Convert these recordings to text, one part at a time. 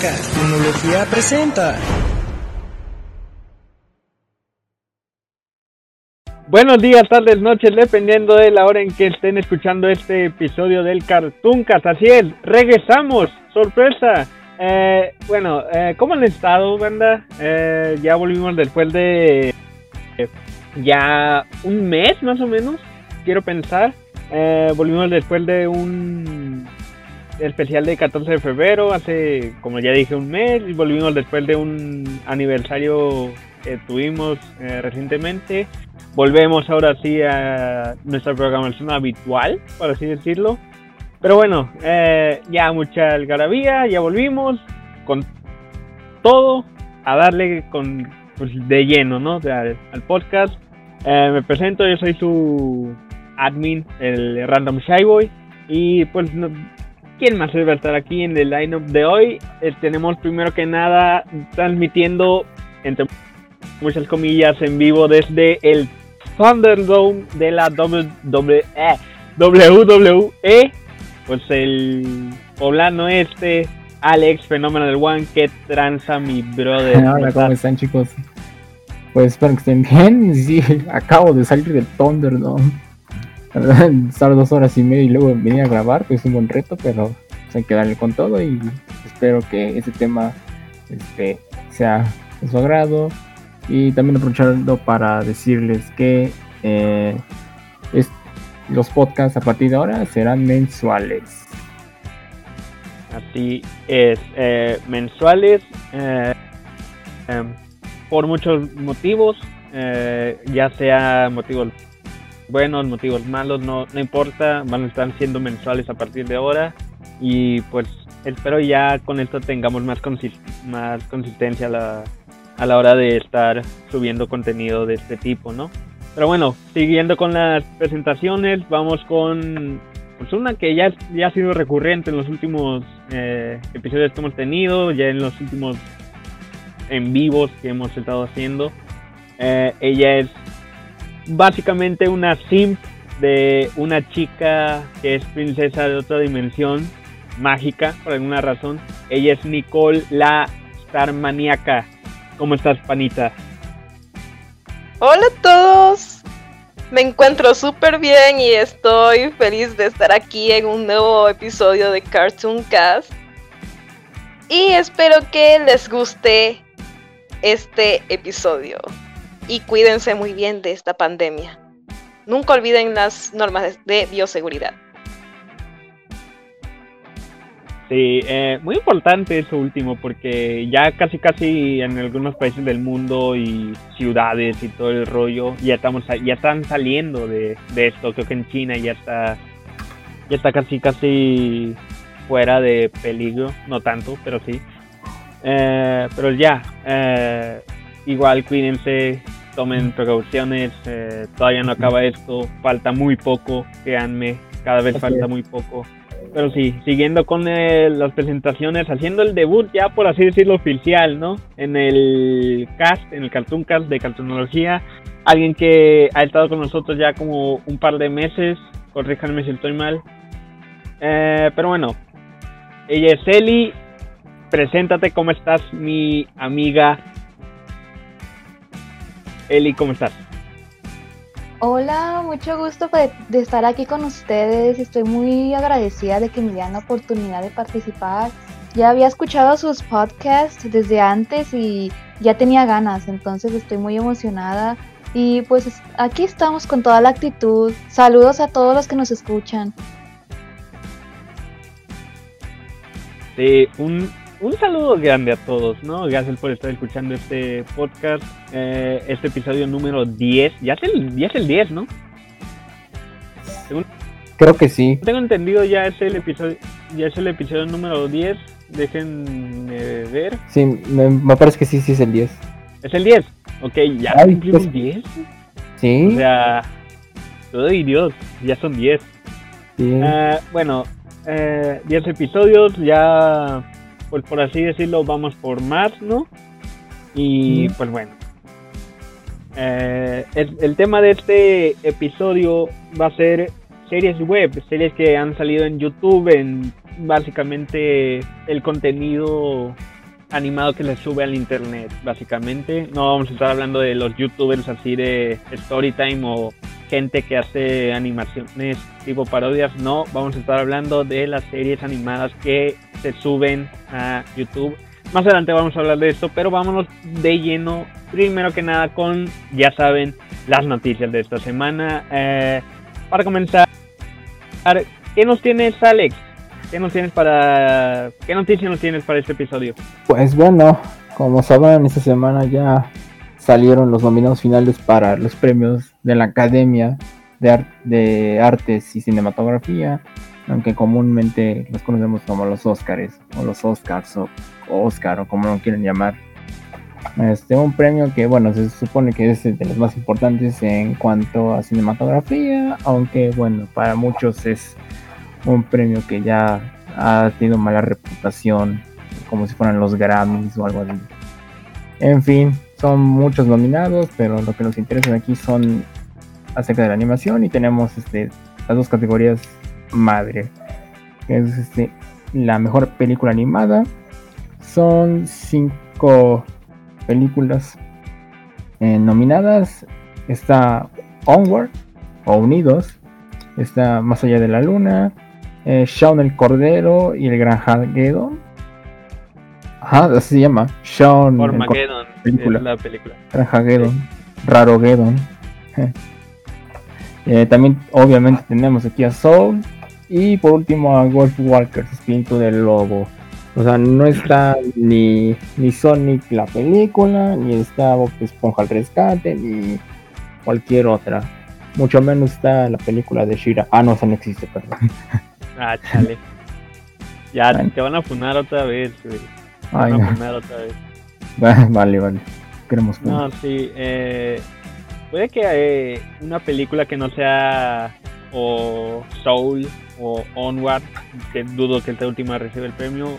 Cartunología presenta. Buenos días, tardes, noches, dependiendo de la hora en que estén escuchando este episodio del Cartooncast. Así es, regresamos, sorpresa. Eh, bueno, eh, ¿cómo han estado, banda? Eh, ya volvimos después de eh, ya un mes más o menos, quiero pensar. Volvimos después de un especial de 14 de febrero, hace, como ya dije, un mes. Y volvimos después de un aniversario que tuvimos eh, recientemente. Volvemos ahora sí a nuestra programación habitual, por así decirlo. Pero bueno, eh, ya mucha algarabía, ya volvimos con todo a darle con pues, de lleno, ¿no? Al, al podcast. Eh, me presento, yo soy su admin, el Random Shy Boy. Y pues, no- ¿quién más va a estar aquí en el lineup de hoy? Eh, tenemos primero que nada transmitiendo, entre muchas comillas, en vivo desde el Thunderdome de la WWE. WWE. Pues el poblano este, Alex, fenómeno del One, que tranza mi brother. Hola, ¿cómo están chicos? Pues espero que estén bien. Sí, acabo de salir del Thunderdome. Estar dos horas y media y luego venir a grabar, pues es un buen reto, pero pues, hay que darle con todo y espero que ese tema este, sea de su agrado. Y también aprovechando para decirles que eh, es- los podcasts a partir de ahora serán mensuales. Así es, eh, mensuales, eh, em, por muchos motivos, ya sea motivos buenos, motivos malos, no, no importa, van a estar siendo mensuales a partir de ahora y pues espero ya con esto tengamos más, consis- más consistencia a la, a la hora de estar subiendo contenido de este tipo, ¿no? Pero bueno, siguiendo con las presentaciones, vamos con pues una que ya, ya ha sido recurrente en los últimos eh, episodios que hemos tenido, ya en los últimos en vivos que hemos estado haciendo. Eh, ella es básicamente una simp de una chica que es princesa de otra dimensión mágica por alguna razón. Ella es Nicole la Star Maníaca. ¿Cómo estás, panita? Hola a todos. Me encuentro súper bien y estoy feliz de estar aquí en un nuevo episodio de Cartoon Cast. Y espero que les guste este episodio. Y cuídense muy bien de esta pandemia. Nunca olviden las normas de bioseguridad. Sí, eh, muy importante eso último porque ya casi casi en algunos países del mundo y ciudades y todo el rollo ya estamos ya están saliendo de, de esto. Creo que en China ya está ya está casi casi fuera de peligro, no tanto, pero sí. Eh, pero ya, eh, igual cuídense, tomen precauciones. eh, todavía no acaba esto, falta muy poco, créanme, cada vez Así falta es. muy poco. Pero sí, siguiendo con eh, las presentaciones, haciendo el debut ya por así decirlo oficial, ¿no? En el cast, en el Cartoon Cast de Cartoonología, alguien que ha estado con nosotros ya como un par de meses, corríjanme si estoy mal. Eh, pero bueno, ella es Eli, preséntate, ¿cómo estás mi amiga? Eli, ¿cómo estás? Hola, mucho gusto de, de estar aquí con ustedes. Estoy muy agradecida de que me dieran la oportunidad de participar. Ya había escuchado sus podcasts desde antes y ya tenía ganas, entonces estoy muy emocionada. Y pues es- aquí estamos con toda la actitud. Saludos a todos los que nos escuchan. Sí, un, un saludo grande a todos, ¿no? Gracias por estar escuchando este podcast, eh, este episodio número 10. Ya es el, ya es el 10, ¿no? Creo que sí. Tengo entendido ya es el episodio, ya es el episodio número 10. Dejen eh, ver. Sí, me, me parece que sí, sí es el 10. Es el 10. Ok, ya Ay, cumplimos pues- 10. Sí, O sea, ay Dios, ya son 10. sí. Eh, bueno, eh, 10 episodios, ya, pues por así decirlo, vamos por más, ¿no? Y Mm. pues bueno. Eh, el, el tema de este episodio va a ser series web, series que han salido en YouTube, en básicamente el contenido animado que se sube al internet, básicamente. No vamos a estar hablando de los youtubers así de Storytime o gente que hace animaciones tipo parodias, no, vamos a estar hablando de las series animadas que se suben a YouTube. Más adelante vamos a hablar de esto, pero vámonos de lleno, primero que nada, con, ya saben, las noticias de esta semana. Eh, para comenzar, ¿qué nos tienes, Alex? ¿Qué nos tienes para. ¿Qué noticias nos tienes para este episodio? Pues bueno, como saben, esta semana ya salieron los nominados finales para los premios de la Academia de, de Artes y Cinematografía, aunque comúnmente los conocemos como los Oscars o los Oscars o Oscar o como lo quieren llamar. Este, un premio que, bueno, se supone que es de los más importantes en cuanto a cinematografía, aunque, bueno, para muchos es un premio que ya ha tenido mala reputación, como si fueran los Grammys o algo así. En fin, son muchos nominados, pero lo que nos interesa aquí son acerca de la animación y tenemos este, las dos categorías madre, que es este, la mejor película animada. Son cinco películas eh, nominadas. Está Onward o Unidos, está Más allá de la luna, eh, Shaun el Cordero y el Gran Hagedon. Ajá, así se llama. Armageddon película. la película. Raro Gedon. Eh, también, obviamente, tenemos aquí a Soul. Y por último a Wolf Walkers, Espíritu del Lobo. O sea, no está ni, ni Sonic la película, ni está Bob Esponja al rescate, ni cualquier otra. Mucho menos está la película de Shira. Ah, no, esa no existe, perdón. Ah, chale. Ya, te van a funar otra vez, güey. A funar otra vez. Vale, vale. Queremos No, sí. Eh, puede que eh, una película que no sea o Soul o Onward, que dudo que esta última reciba el premio,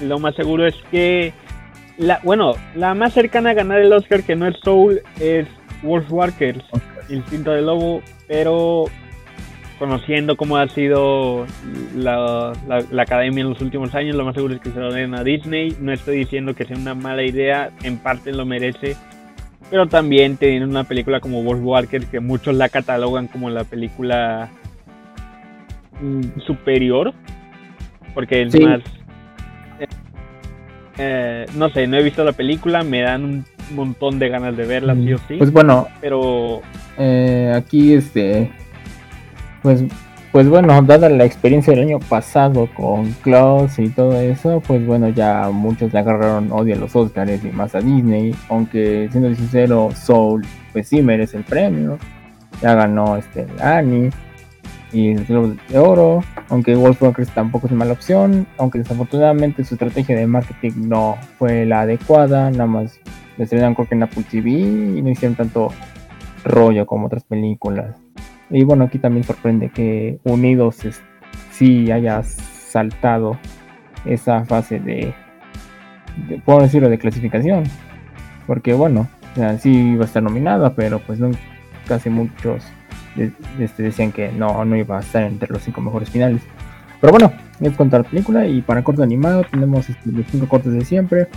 lo más seguro es que la, bueno, la más cercana a ganar el Oscar que no es Soul es Wolfwalkers, Instinto del Lobo, pero conociendo cómo ha sido la, academia en los últimos años, lo más seguro es que se lo den a Disney. No estoy diciendo que sea una mala idea, en parte lo merece. Pero también teniendo una película como Wolf Walker, que muchos la catalogan como la película mm, superior, porque es más. Eh, no sé, no he visto la película, me dan un montón de ganas de verla, sí o sí. Pues bueno, pero eh, aquí este pues, pues bueno, dada la experiencia del año pasado con Klaus y todo eso, pues bueno, ya muchos le agarraron odio a los Oscars y más a Disney, aunque siendo sincero, Soul, pues sí merece el premio, ya ganó este Annie y el Globo de Oro, aunque Wolfwalkers tampoco es mala opción, aunque desafortunadamente su estrategia de marketing no fue la adecuada, nada más le estrenaron creo que en Apple TV y no hicieron tanto rollo como otras películas. Y bueno, aquí también sorprende que Unidos sí haya saltado esa fase de, puedo decirlo, de clasificación. Porque bueno, sí iba a estar nominada, pero pues no, casi muchos este, decían que no, no iba a estar entre los cinco mejores finales. Pero bueno, es contar la película y para corto animado tenemos este, los cinco cortes de siempre.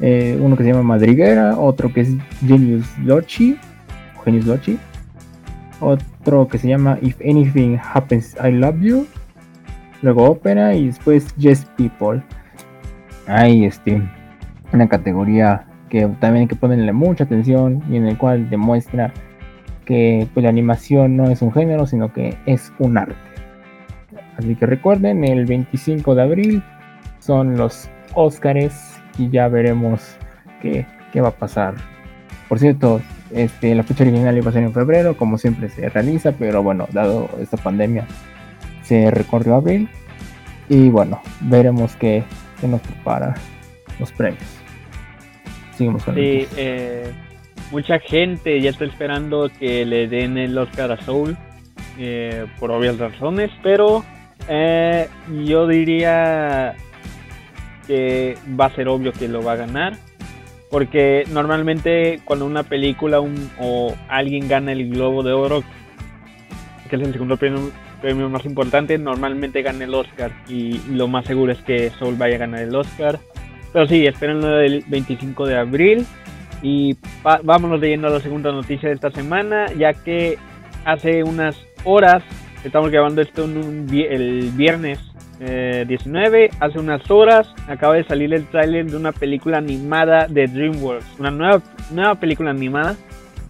Eh, uno que se llama Madriguera, otro que es Genius Lochi, Genius Lochi, otro que se llama If Anything Happens I Love You, luego ópera y después Yes People. Hay este, una categoría que también hay que ponerle mucha atención y en el cual demuestra que pues, la animación no es un género, sino que es un arte. Así que recuerden, el 25 de abril son los Oscars y ya veremos qué, qué va a pasar. Por cierto, este, la fecha original iba a ser en febrero, como siempre se realiza, pero bueno, dado esta pandemia, se recorrió a abril. Y bueno, veremos qué, nos prepara los premios. Seguimos con sí, eh, mucha gente ya está esperando que le den el Oscar a Soul, eh, por obvias razones, pero eh, yo diría que va a ser obvio que lo va a ganar. Porque normalmente cuando una película o alguien gana el Globo de Oro, que es el segundo premio, más importantes, normalmente gana el Oscar. Y lo más seguro es que Soul vaya a ganar el Oscar. Pero sí, espérenlo el 25 de abril. Y vámonos leyendo a la segunda noticia de esta semana, ya que hace unas horas, estamos grabando esto el viernes 19, eh, hace unas horas acaba de salir el tráiler de una película animada de DreamWorks, una nueva, nueva película animada.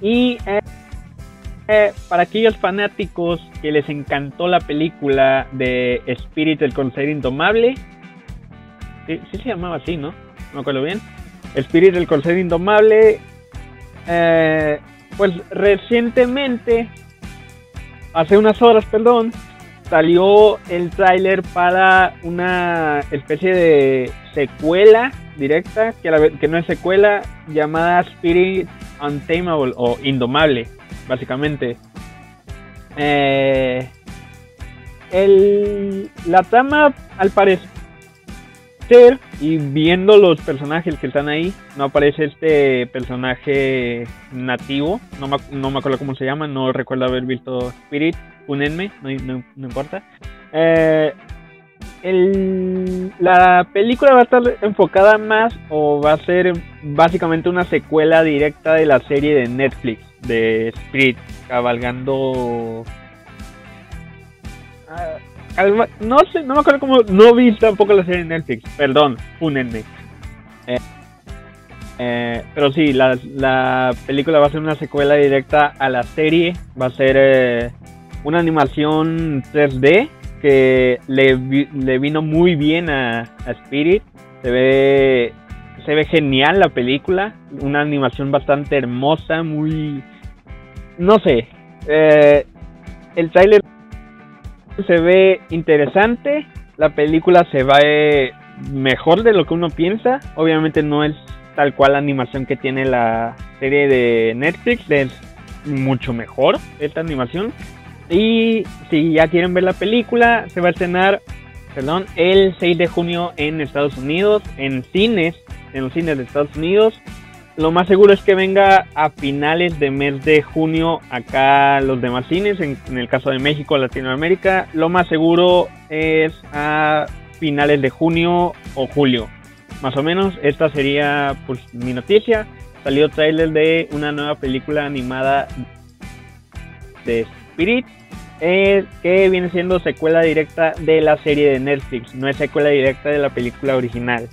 Y eh, eh, para aquellos fanáticos que les encantó la película de Spirit, el Consejo Indomable, sí, sí, se llamaba así, ¿no? No me acuerdo bien. Spirit, el Consejo Indomable, pues recientemente, hace unas horas, perdón, salió el tráiler para una especie de secuela directa, que, no es secuela, llamada Spirit Untamable o Indomable, básicamente. Eh, el, la trama, al parecer, y viendo los personajes que están ahí, no aparece este personaje nativo, no me, no me acuerdo cómo se llama, no recuerdo haber visto Spirit, únenme, no, importa. Eh, la película va a estar enfocada más o va a ser básicamente una secuela directa de la serie de Netflix de Spirit, cabalgando... Ah, no sé, no me acuerdo cómo. No vi tampoco la serie de Netflix, perdón, únenme. Eh, eh, pero sí, la, película va a ser una secuela directa a la serie. Va a ser eh, una animación 3D que le, vino muy bien a, a, Spirit. Se ve, se ve genial la película. Una animación bastante hermosa, muy. No sé. el trailer se ve interesante, la película se ve mejor de lo que uno piensa, obviamente no es tal cual la animación que tiene la serie de Netflix, es mucho mejor esta animación. Y si ya quieren ver la película, se va a estrenar, perdón, el 6 de junio en Estados Unidos, en cines, en los cines de Estados Unidos. Lo más seguro es que venga a finales de mes de junio acá los demás cines, en, el caso de México, Latinoamérica. Lo más seguro es a finales de junio o julio. Más o menos, esta sería pues, mi noticia. Salió trailer de una nueva película animada de Spirit, eh, que viene siendo secuela directa de la serie de Netflix, no es secuela directa de la película original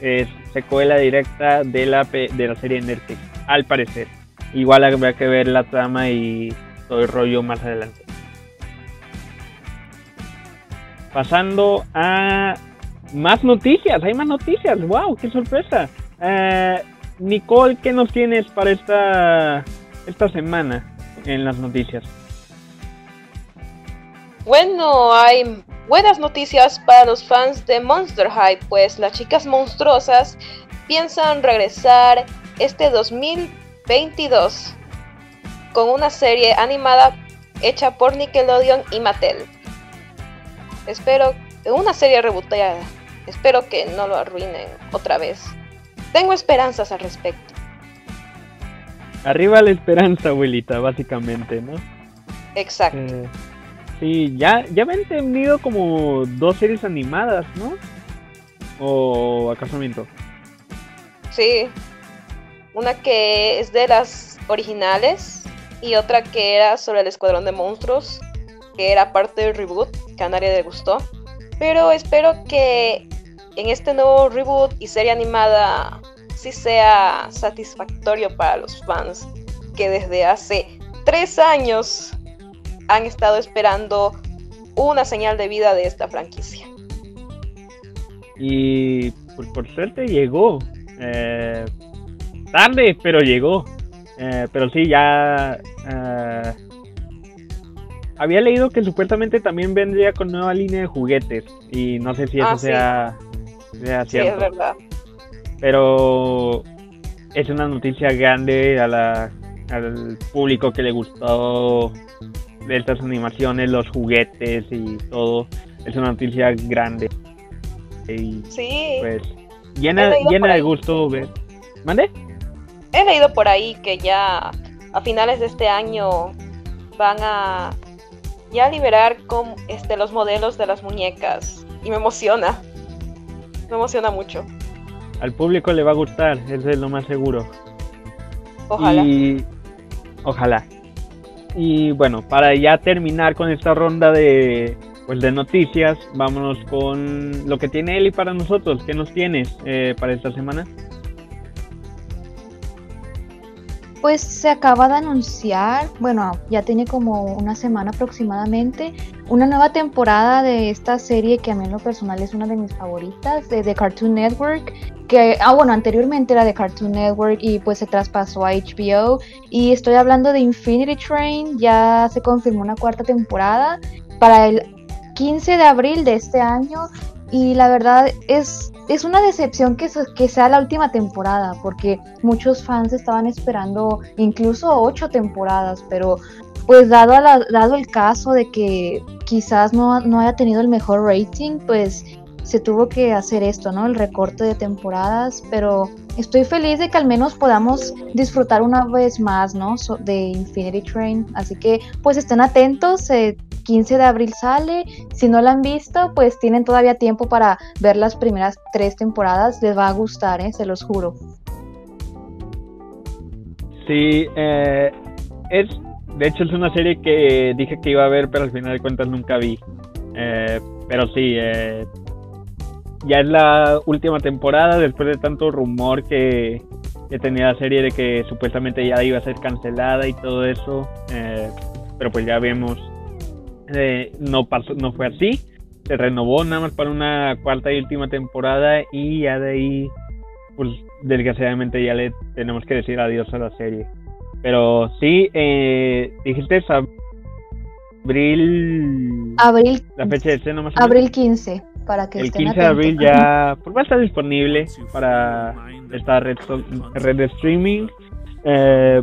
es secuela directa de la, de la serie Netflix, al parecer. Igual habrá que ver la trama y todo el rollo más adelante. Pasando a más noticias, hay más noticias, wow, qué sorpresa. Eh, Nicole, ¿qué nos tienes para esta, esta semana en las noticias? Bueno, hay buenas noticias para los fans de Monster High, pues las chicas monstruosas piensan regresar este 2022 con una serie animada hecha por Nickelodeon y Mattel. Espero, una serie reboteada. Espero que no lo arruinen otra vez. Tengo esperanzas al respecto. Arriba la esperanza, abuelita, básicamente, ¿no? Exacto. Eh, Sí, ya, ya me han tenido como dos series animadas, ¿no? ¿O acaso miento? Sí. Una que es de las originales y otra que era sobre el Escuadrón de Monstruos, que era parte del reboot, que a nadie le gustó. Pero espero que en este nuevo reboot y serie animada sí sea satisfactorio para los fans que desde hace tres años han estado esperando una señal de vida de esta franquicia. Y pues, por suerte llegó. Eh, tarde, pero llegó. Eh, pero sí, ya... Eh, había leído que supuestamente también vendría con nueva línea de juguetes. Y no sé si eso ah, sea, sea cierto. Sí, es verdad. Pero es una noticia grande a la, al público que le gustó estas animaciones, los juguetes y todo, es una noticia grande. Y, sí. Pues llena, llena de gusto ver. ¿Mande? He leído por ahí que ya a finales de este año van a ya liberar con este, los modelos de las muñecas. Y me emociona. Me emociona mucho. Al público le va a gustar, eso es lo más seguro. Ojalá. Y ojalá. Y bueno, para ya terminar con esta ronda de pues de noticias, vámonos con lo que tiene Eli para nosotros. ¿Qué nos tienes eh, para esta semana? Pues se acaba de anunciar, bueno, ya tiene como una semana aproximadamente, una nueva temporada de esta serie que a mí en lo personal es una de mis favoritas, de, Cartoon Network, que, ah, bueno, anteriormente era de Cartoon Network y pues se traspasó a HBO. Y estoy hablando de Infinity Train, ya se confirmó una cuarta temporada para el 15 de abril de este año. Y la verdad es, es una decepción que, que sea la última temporada, porque muchos fans estaban esperando incluso ocho temporadas, pero pues dado, dado el caso de que quizás no, no haya tenido el mejor rating, pues se tuvo que hacer esto, ¿no? El recorte de temporadas, pero estoy feliz de que al menos podamos disfrutar una vez más, ¿no? de Infinity Train. Así que pues estén atentos, 15 eh, de abril sale. Si no la han visto, pues tienen todavía tiempo para ver las primeras tres temporadas. Les va a gustar, ¿eh? Se los juro. Sí, eh, es, de hecho es una serie que dije que iba a ver, pero al final de cuentas nunca vi. Eh, pero sí, eh, ya es la última temporada después de tanto rumor que, tenía la serie de que supuestamente ya iba a ser cancelada y todo eso. Eh, pero pues ya vemos, eh, no, pasó, no fue así. Se renovó nada más para una cuarta y última temporada y ya de ahí, pues desgraciadamente ya le tenemos que decir adiós a la serie. Pero sí, eh, dijiste abril... Abril. La fecha de estreno más Abril 15 para que el 15 de abril ya pues, va a estar disponible para esta red, red de streaming. Eh,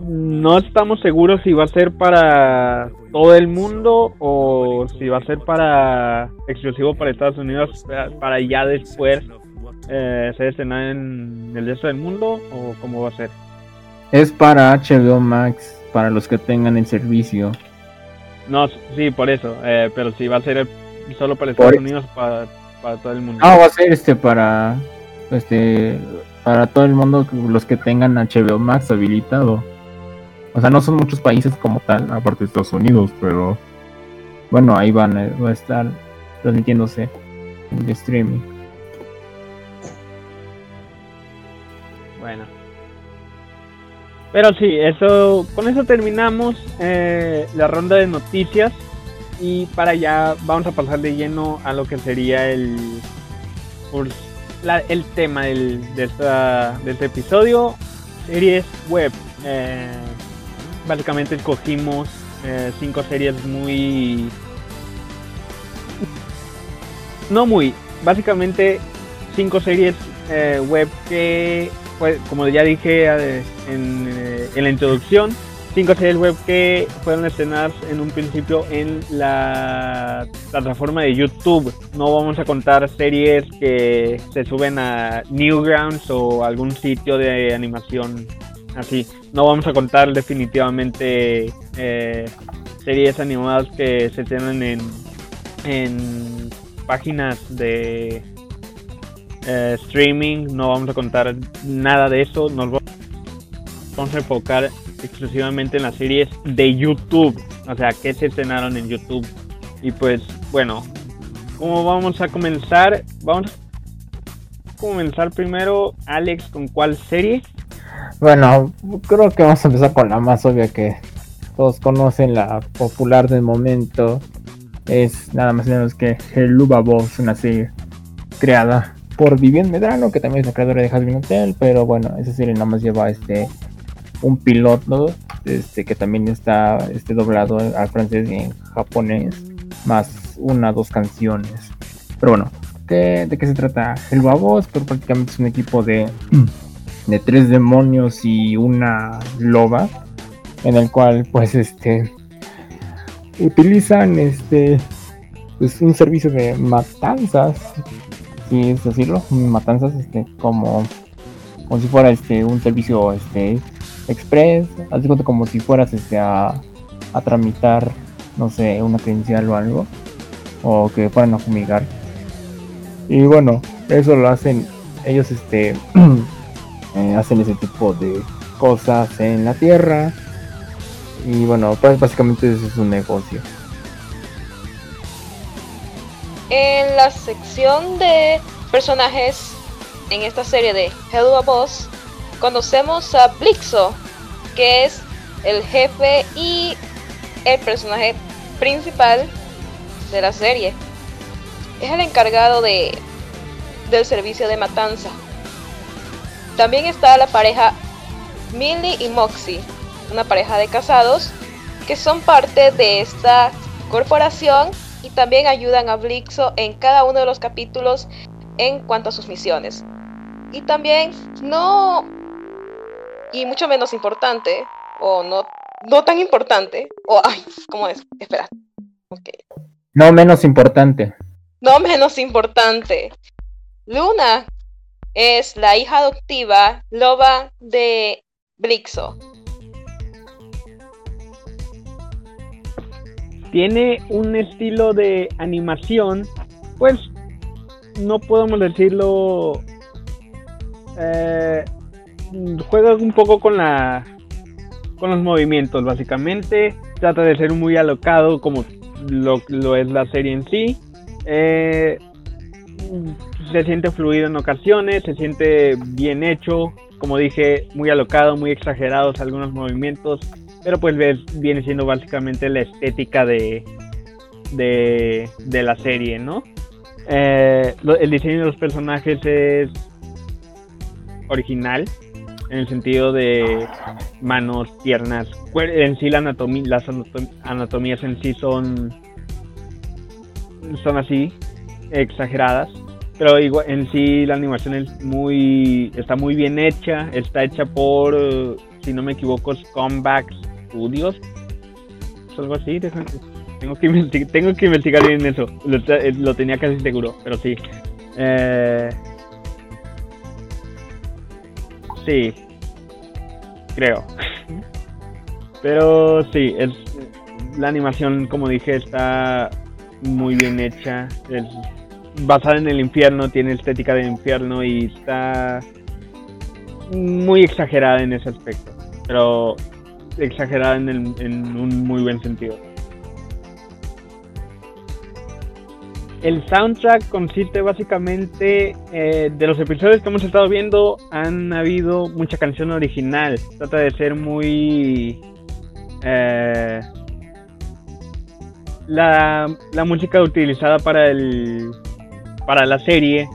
no estamos seguros si va a ser para todo el mundo o si va a ser para exclusivo para Estados Unidos para ya después eh, ser estrenada en el resto del mundo o cómo va a ser. Es para HBO Max para los que tengan el servicio. No, sí, por eso, eh, pero si va a ser solo para Estados Unidos para, para todo el mundo. Ah, va a ser este para este para todo el mundo los que tengan HBO Max habilitado. O sea, no son muchos países como tal, aparte de Estados Unidos, pero bueno, ahí van eh, a estar transmitiéndose en streaming. Bueno. Pero sí, eso con eso terminamos eh, la ronda de noticias. Y para allá vamos a pasar de lleno a lo que sería el, pues, el tema del, de, este episodio, series web. Eh, básicamente escogimos eh, cinco series muy... No muy, básicamente cinco series eh, web que, pues, como ya dije en, en la introducción, cinco series web que fueron estrenadas en un principio en la plataforma de YouTube. No vamos a contar series que se suben a Newgrounds o algún sitio de animación así. No vamos a contar definitivamente eh, series animadas que se tienen en, en páginas de eh, streaming. No vamos a contar nada de eso. Nos vamos a enfocar exclusivamente en las series de YouTube. O sea, que se estrenaron en YouTube. Y pues, bueno, ¿cómo vamos a comenzar? Vamos a comenzar primero, Alex, ¿con cuál serie? Bueno, creo que vamos a empezar con la más obvia que todos conocen, la popular del momento. Es nada más y menos que Luba Boss, una serie creada por Vivian Medrano, que también es la creadora de Hasbin Hotel, pero bueno, esa serie nada más lleva este un piloto este, que también está este, doblado al francés y en japonés, más una dos canciones. Pero bueno, ¿de qué se trata? El Babos, pero prácticamente es un equipo de, de tres demonios y una loba, en el cual pues este utilizan este pues un servicio de matanzas, si es decirlo, matanzas este como como si fuera este un servicio este express, así como si fueras este, a, a tramitar no sé, una credencial o algo, o que fueran a fumigar. Y bueno, eso lo hacen ellos, este, eh, hacen ese tipo de cosas en la Tierra. Y bueno, pues básicamente ese es un negocio. En la sección de personajes en esta serie de Hello a Boss, conocemos a Blixo, que es el jefe y el personaje principal de la serie. Es el encargado de del servicio de matanza. También está la pareja Millie y Moxie, una pareja de casados que son parte de esta corporación y también ayudan a Blixo en cada uno de los capítulos en cuanto a sus misiones. Y también no y mucho menos importante o no no tan importante o ay, ¿cómo es? Espera. No menos importante. No menos importante. Luna es la hija adoptiva loba de Blixo. Tiene un estilo de animación, pues no podemos decirlo. Eh, juega un poco con la con los movimientos, básicamente. Trata de ser muy alocado, como lo, lo es la serie en sí. Eh, se siente fluido en ocasiones, se siente bien hecho, como dije, muy alocado, muy exagerados algunos movimientos, pero pues viene siendo básicamente la estética de, de, la serie, ¿no? Eh, el diseño de los personajes es original, en el sentido de manos, piernas, en sí la anatomía, las anatomías en sí son, son así, exageradas pero igual, en sí la animación es muy, está muy bien hecha, está hecha por, eh, si no me equivoco, Scumbag Studios, algo así, tengo que, investigar, tengo que investigar bien eso, eh, lo, tenía casi seguro, pero sí. Eh, sí, creo. Pero sí, es, la animación, como dije, está muy bien hecha. Es, basada en el infierno, tiene estética de infierno y está muy exagerada en ese aspecto, pero exagerada en, un muy buen sentido. El soundtrack consiste básicamente eh, de los episodios que hemos estado viendo, han habido mucha canción original. Trata de ser muy... Eh, la, la música utilizada para el, para la serie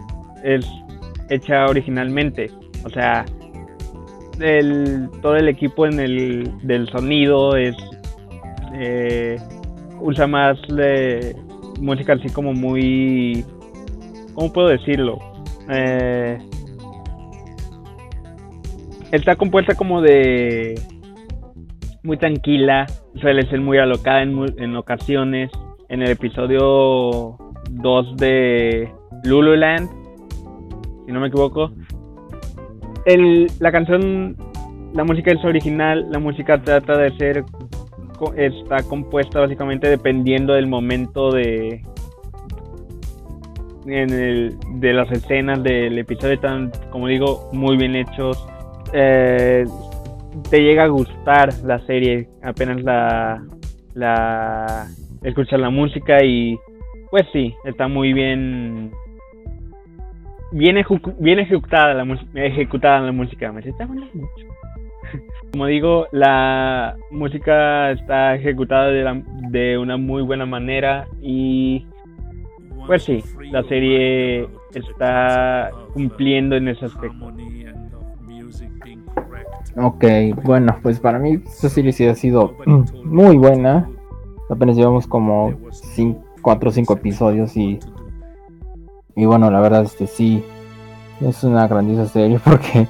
es hecha originalmente. O sea, el, todo el equipo en el, del sonido es eh, usa más de música así como muy ¿cómo puedo decirlo? Eh, está compuesta como de muy tranquila, suele ser muy alocada en, en ocasiones. En el episodio 2 de Lululand, si no me equivoco. La canción, la música es original, la música trata de ser, está compuesta básicamente dependiendo del momento de, en el, de las escenas del episodio, están, como digo, muy bien hechos. Eh, te llega a gustar la serie apenas la, la escuchar la música y pues sí, está muy bien bien, ejecutada la ejecutada la música, me está mucho. Como digo, la música está ejecutada de, de una muy buena manera y pues sí, la serie está cumpliendo en ese aspecto. Ok, bueno, pues para mí esta serie sí ha sido muy buena. Apenas llevamos como 4 o 5 episodios y y bueno, la verdad, este sí, es una grandiosa serie porque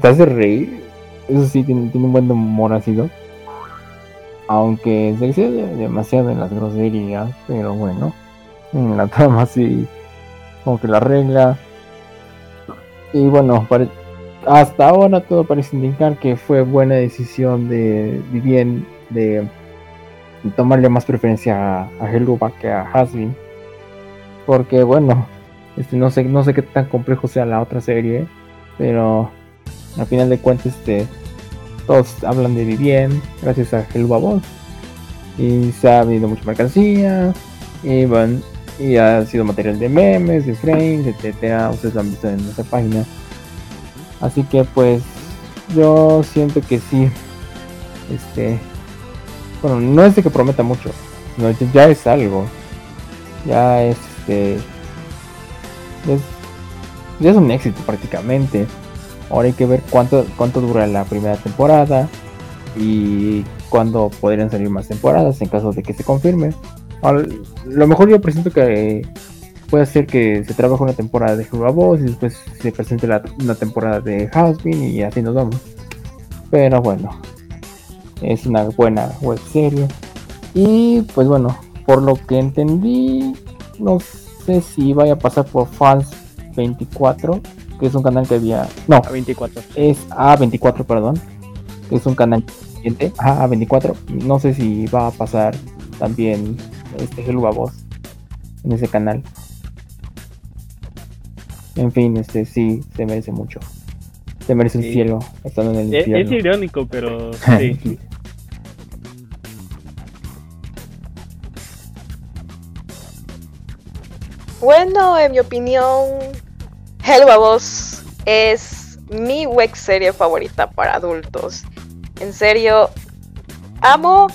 te hace reír. Eso sí, tiene, un buen humor ácido. Aunque se excede demasiado en las groserías, pero bueno, en la trama sí, como que la regla. Y bueno, hasta ahora todo parece indicar que fue buena decisión de Vivien de tomarle más preferencia a, a Helluva que a Hasbin. Porque bueno, este, no sé, no sé qué tan complejo sea la otra serie, pero al final de cuentas, este, todos hablan de Vivien gracias a Helluva Boss. Y se ha vendido mucha mercancía. Y bueno, y ha sido material de memes, de frames, etcétera. Ustedes lo han visto en nuestra página. Así que pues yo siento que sí. Este. Bueno, no es de que prometa mucho. No, ya es algo. Ya es este. Ya es, es un éxito prácticamente. Ahora hay que ver cuánto, cuánto dura la primera temporada. Y cuándo podrían salir más temporadas en caso de que se confirme. Lo mejor yo presento que puede ser que se trabaje una temporada de Hero Boss y después se presente la, una temporada de Housebin y así nos vamos. Pero bueno, es una buena web serie. Y pues bueno, por lo que entendí, no sé si vaya a pasar por Fans 24, que es un canal que había. No, A 24. es A24, perdón. que Es un canal. Ajá, A24. No sé si va a pasar también este Helluva Boss en ese canal. En fin, este sí, se merece mucho. Se merece el cielo estando en el Es, es infierno. irónico, pero sí. Bueno, en mi opinión, Helva Boss es mi web serie favorita para adultos. En serio, amo,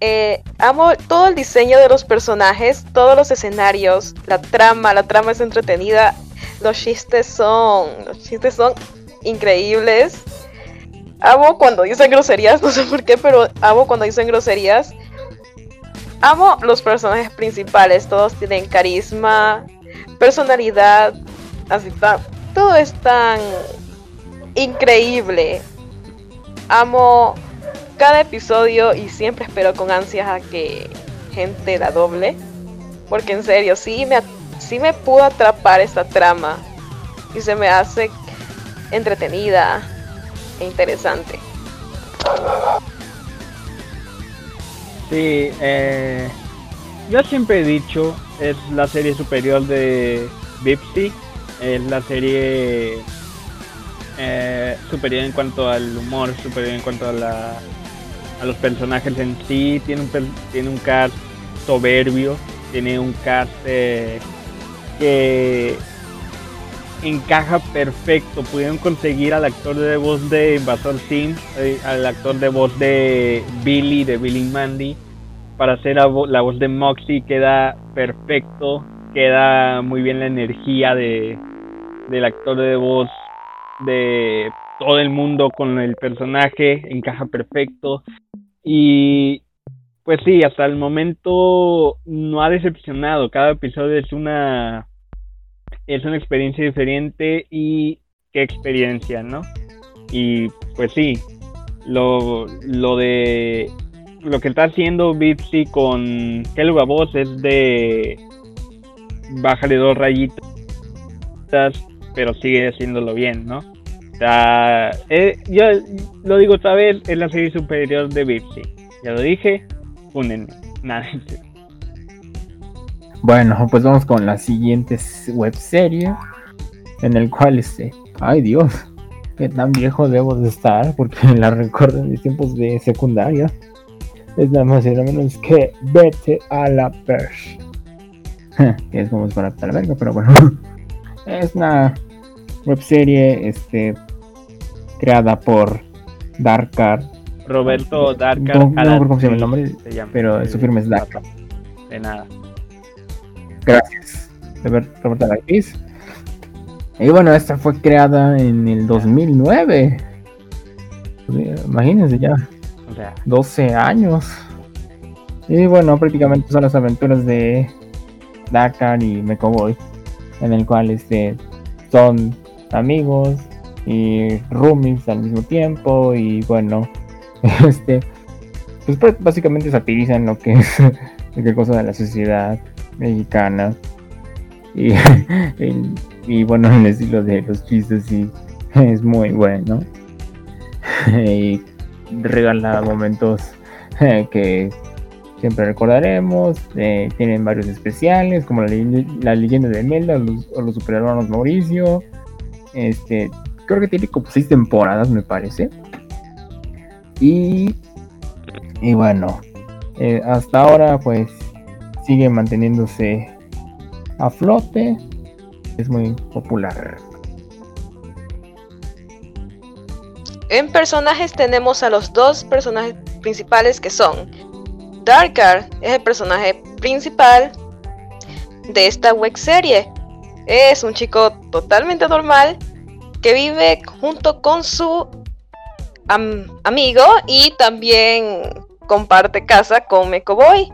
eh, amo todo el diseño de los personajes, todos los escenarios, la trama, la trama es entretenida, los chistes son, los chistes son increíbles. Amo cuando dicen groserías, no sé por qué, pero amo cuando dicen groserías. Amo los personajes principales, todos tienen carisma, personalidad, así ta- todo es tan increíble. Amo cada episodio y siempre espero con ansias a que gente la doble, porque en serio sí me sí me pudo atrapar esta trama y se me hace entretenida e interesante. Sí, eh, yo siempre he dicho, es la serie superior de Bipsy, es la serie eh, superior en cuanto al humor, superior en cuanto a, los personajes en sí, tiene un, tiene un cast soberbio, tiene un cast eh, que encaja perfecto. Pudieron conseguir al actor de voz de Invasor Sim, eh, al actor de voz de Billy, de Billy Mandy, para hacer la, la voz de Moxie. Queda perfecto, queda muy bien la energía de, del actor de voz de todo el mundo con el personaje, encaja perfecto. Y pues sí, hasta el momento no ha decepcionado. Cada episodio es una es una experiencia diferente y qué experiencia, ¿no? Y pues sí, lo, lo de lo que está haciendo Bipsy con Helga Boss es de bájale dos rayitas, pero sigue haciéndolo bien, ¿no? O sea, eh, yo lo digo otra vez, es la serie superior de Bipsy. Ya lo dije, únenme. Nada. Bueno, pues vamos con la siguiente web serie. En el cual este. Ay Dios. Qué tan viejo debo de estar. Porque la recuerdo en mis tiempos de secundaria. Es nada más y nada menos que Vete a la Persh. que es como si fuera a la verga, pero bueno. es una web serie este, creada por Darkar. Roberto Darkar No, no me cómo se llama el nombre, se llama. pero su firma es Darkar. De nada. Gracias, Robert- Roberta Garcís. Y bueno, esta fue creada en el 2009. Pues, Imagínense ya, O sea, 12 años. Y bueno, prácticamente son las aventuras de Dakar y Mekoboy, en el cual este, son amigos y roomies al mismo tiempo. Y bueno, este, pues básicamente satirizan lo que es cualquier cosa de la sociedad mexicana. Y, el- y bueno, el estilo de los chistes sí es muy bueno. y regala momentos que siempre recordaremos. Eh, tienen varios especiales, como la, la leyenda de Melda o los, superhermanos Mauricio. Este, creo que tiene como seis temporadas, me parece. Y, y bueno, eh, hasta ahora pues sigue manteniéndose a flote. Es muy popular. En personajes tenemos a los dos personajes principales que son Darkar, es el personaje principal de esta web serie. Es un chico totalmente normal que vive junto con su amigo y también comparte casa con Mekoboy,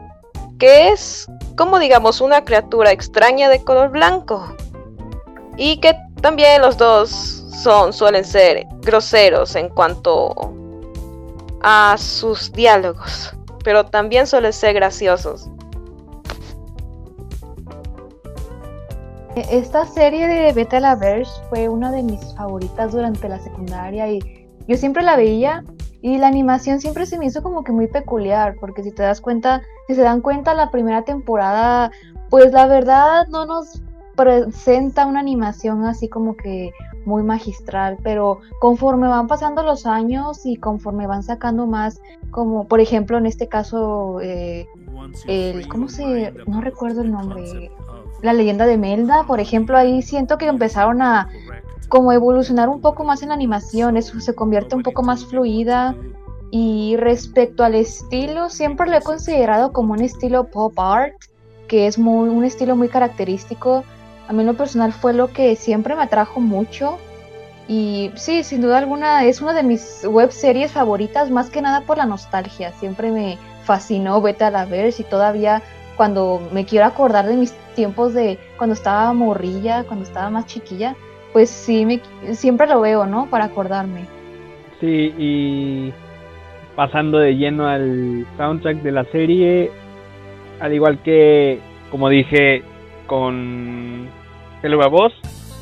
que es como digamos una criatura extraña de color blanco y que también los dos son, suelen ser groseros en cuanto a sus diálogos, pero también suelen ser graciosos. Esta serie de Beta la Verge fue una de mis favoritas durante la secundaria y yo siempre la veía y la animación siempre se me hizo como que muy peculiar, porque si te das cuenta, si se dan cuenta, la primera temporada, pues la verdad no nos presenta una animación así como que muy magistral, pero conforme van pasando los años y conforme van sacando más, como por ejemplo en este caso, eh, el, ¿cómo se? No recuerdo el nombre. La leyenda de Melda, por ejemplo, ahí siento que empezaron a como evolucionar un poco más en la animación, eso se convierte un poco más fluida. Y respecto al estilo, siempre lo he considerado como un estilo pop art, que es muy, un estilo muy característico a mí en lo personal fue lo que siempre me atrajo mucho. Y sí, sin duda alguna es una de mis web series favoritas, más que nada por la nostalgia. Siempre me fascinó Beta a la Verge y todavía cuando me quiero acordar de mis tiempos de cuando estaba morrilla, cuando estaba más chiquilla, pues sí, me, siempre lo veo, ¿no? Para acordarme. Sí, y pasando de lleno al soundtrack de la serie, al igual que, como dije, con Hello Voz.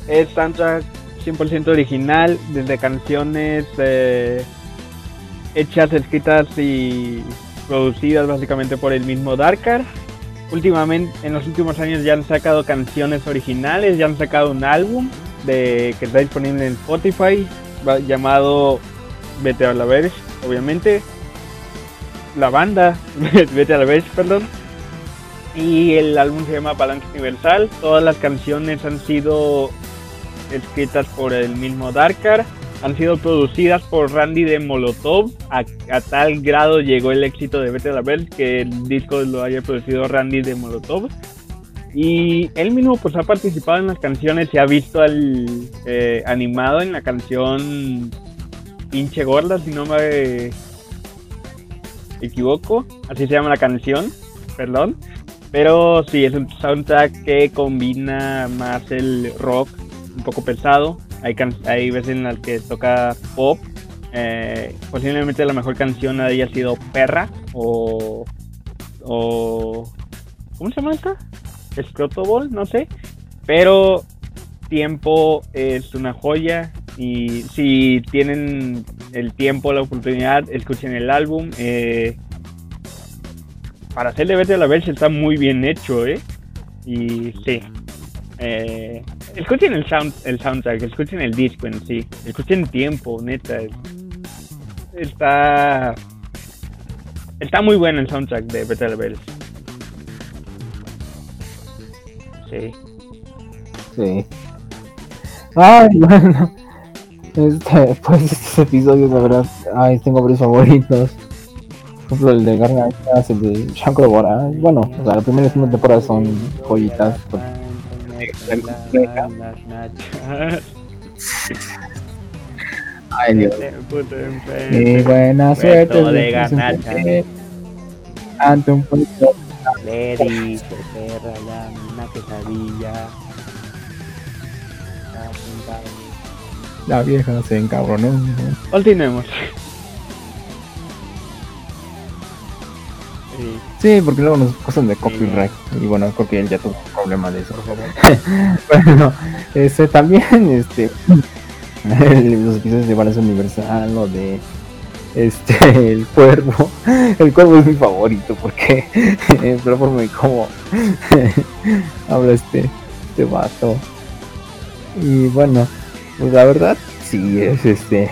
Es soundtrack 100% original, desde canciones eh, hechas, escritas y producidas básicamente por el mismo Darkar. Últimamente, en los últimos años ya han sacado canciones originales, ya han sacado un álbum que está disponible en Spotify llamado Vete a la Verge, obviamente. La banda, Vete a la Verge, perdón y el álbum se llama Palanca Universal. Todas las canciones han sido escritas por el mismo Darkar, han sido producidas por Randy de Molotov. A, tal grado llegó el éxito de Vete a la Bell que el disco lo haya producido Randy de Molotov. Y él mismo pues ha participado en las canciones, se ha visto al eh, animado en la canción Pinche Gorda, si no me equivoco, así se llama la canción, perdón. Pero sí, es un soundtrack que combina más el rock, un poco pesado. Hay, hay veces en las que toca pop. Eh, posiblemente la mejor canción haya sido Perra o. o ¿Cómo se llama esta? Scrotoball, no sé. Pero Tiempo es una joya. Y si tienen el tiempo, la oportunidad, escuchen el álbum. Eh, para hacerle vete a la Verge está muy bien hecho, ¿eh? Y sí. Eh, escuchen el, sound, el soundtrack, escuchen el disco en sí, escuchen tiempo, neta. Está. Está muy bueno el soundtrack de Vete a Sí. Sí. Ay, bueno. Este, pues este episodio, la verdad, ay, tengo varios favoritos. Por ejemplo, el de Gargantas, el de Shankro Bora. Bueno, o sea, la primera y segunda temporada son joyitas. Ay, Dios. Y buena suerte. de. Ante un poquito. Lady, perra, ya, una quesadilla. La vieja se encabronó. Continuemos. Sí. porque luego nos cosas de copyright. Y bueno, creo que él ya tuvo un problema de eso. bueno, este también, este, los episodios de Balance Universal o de este, el cuervo. El cuervo es mi favorito porque en cómo habla este, este vato. Y bueno, pues la verdad, sí, es este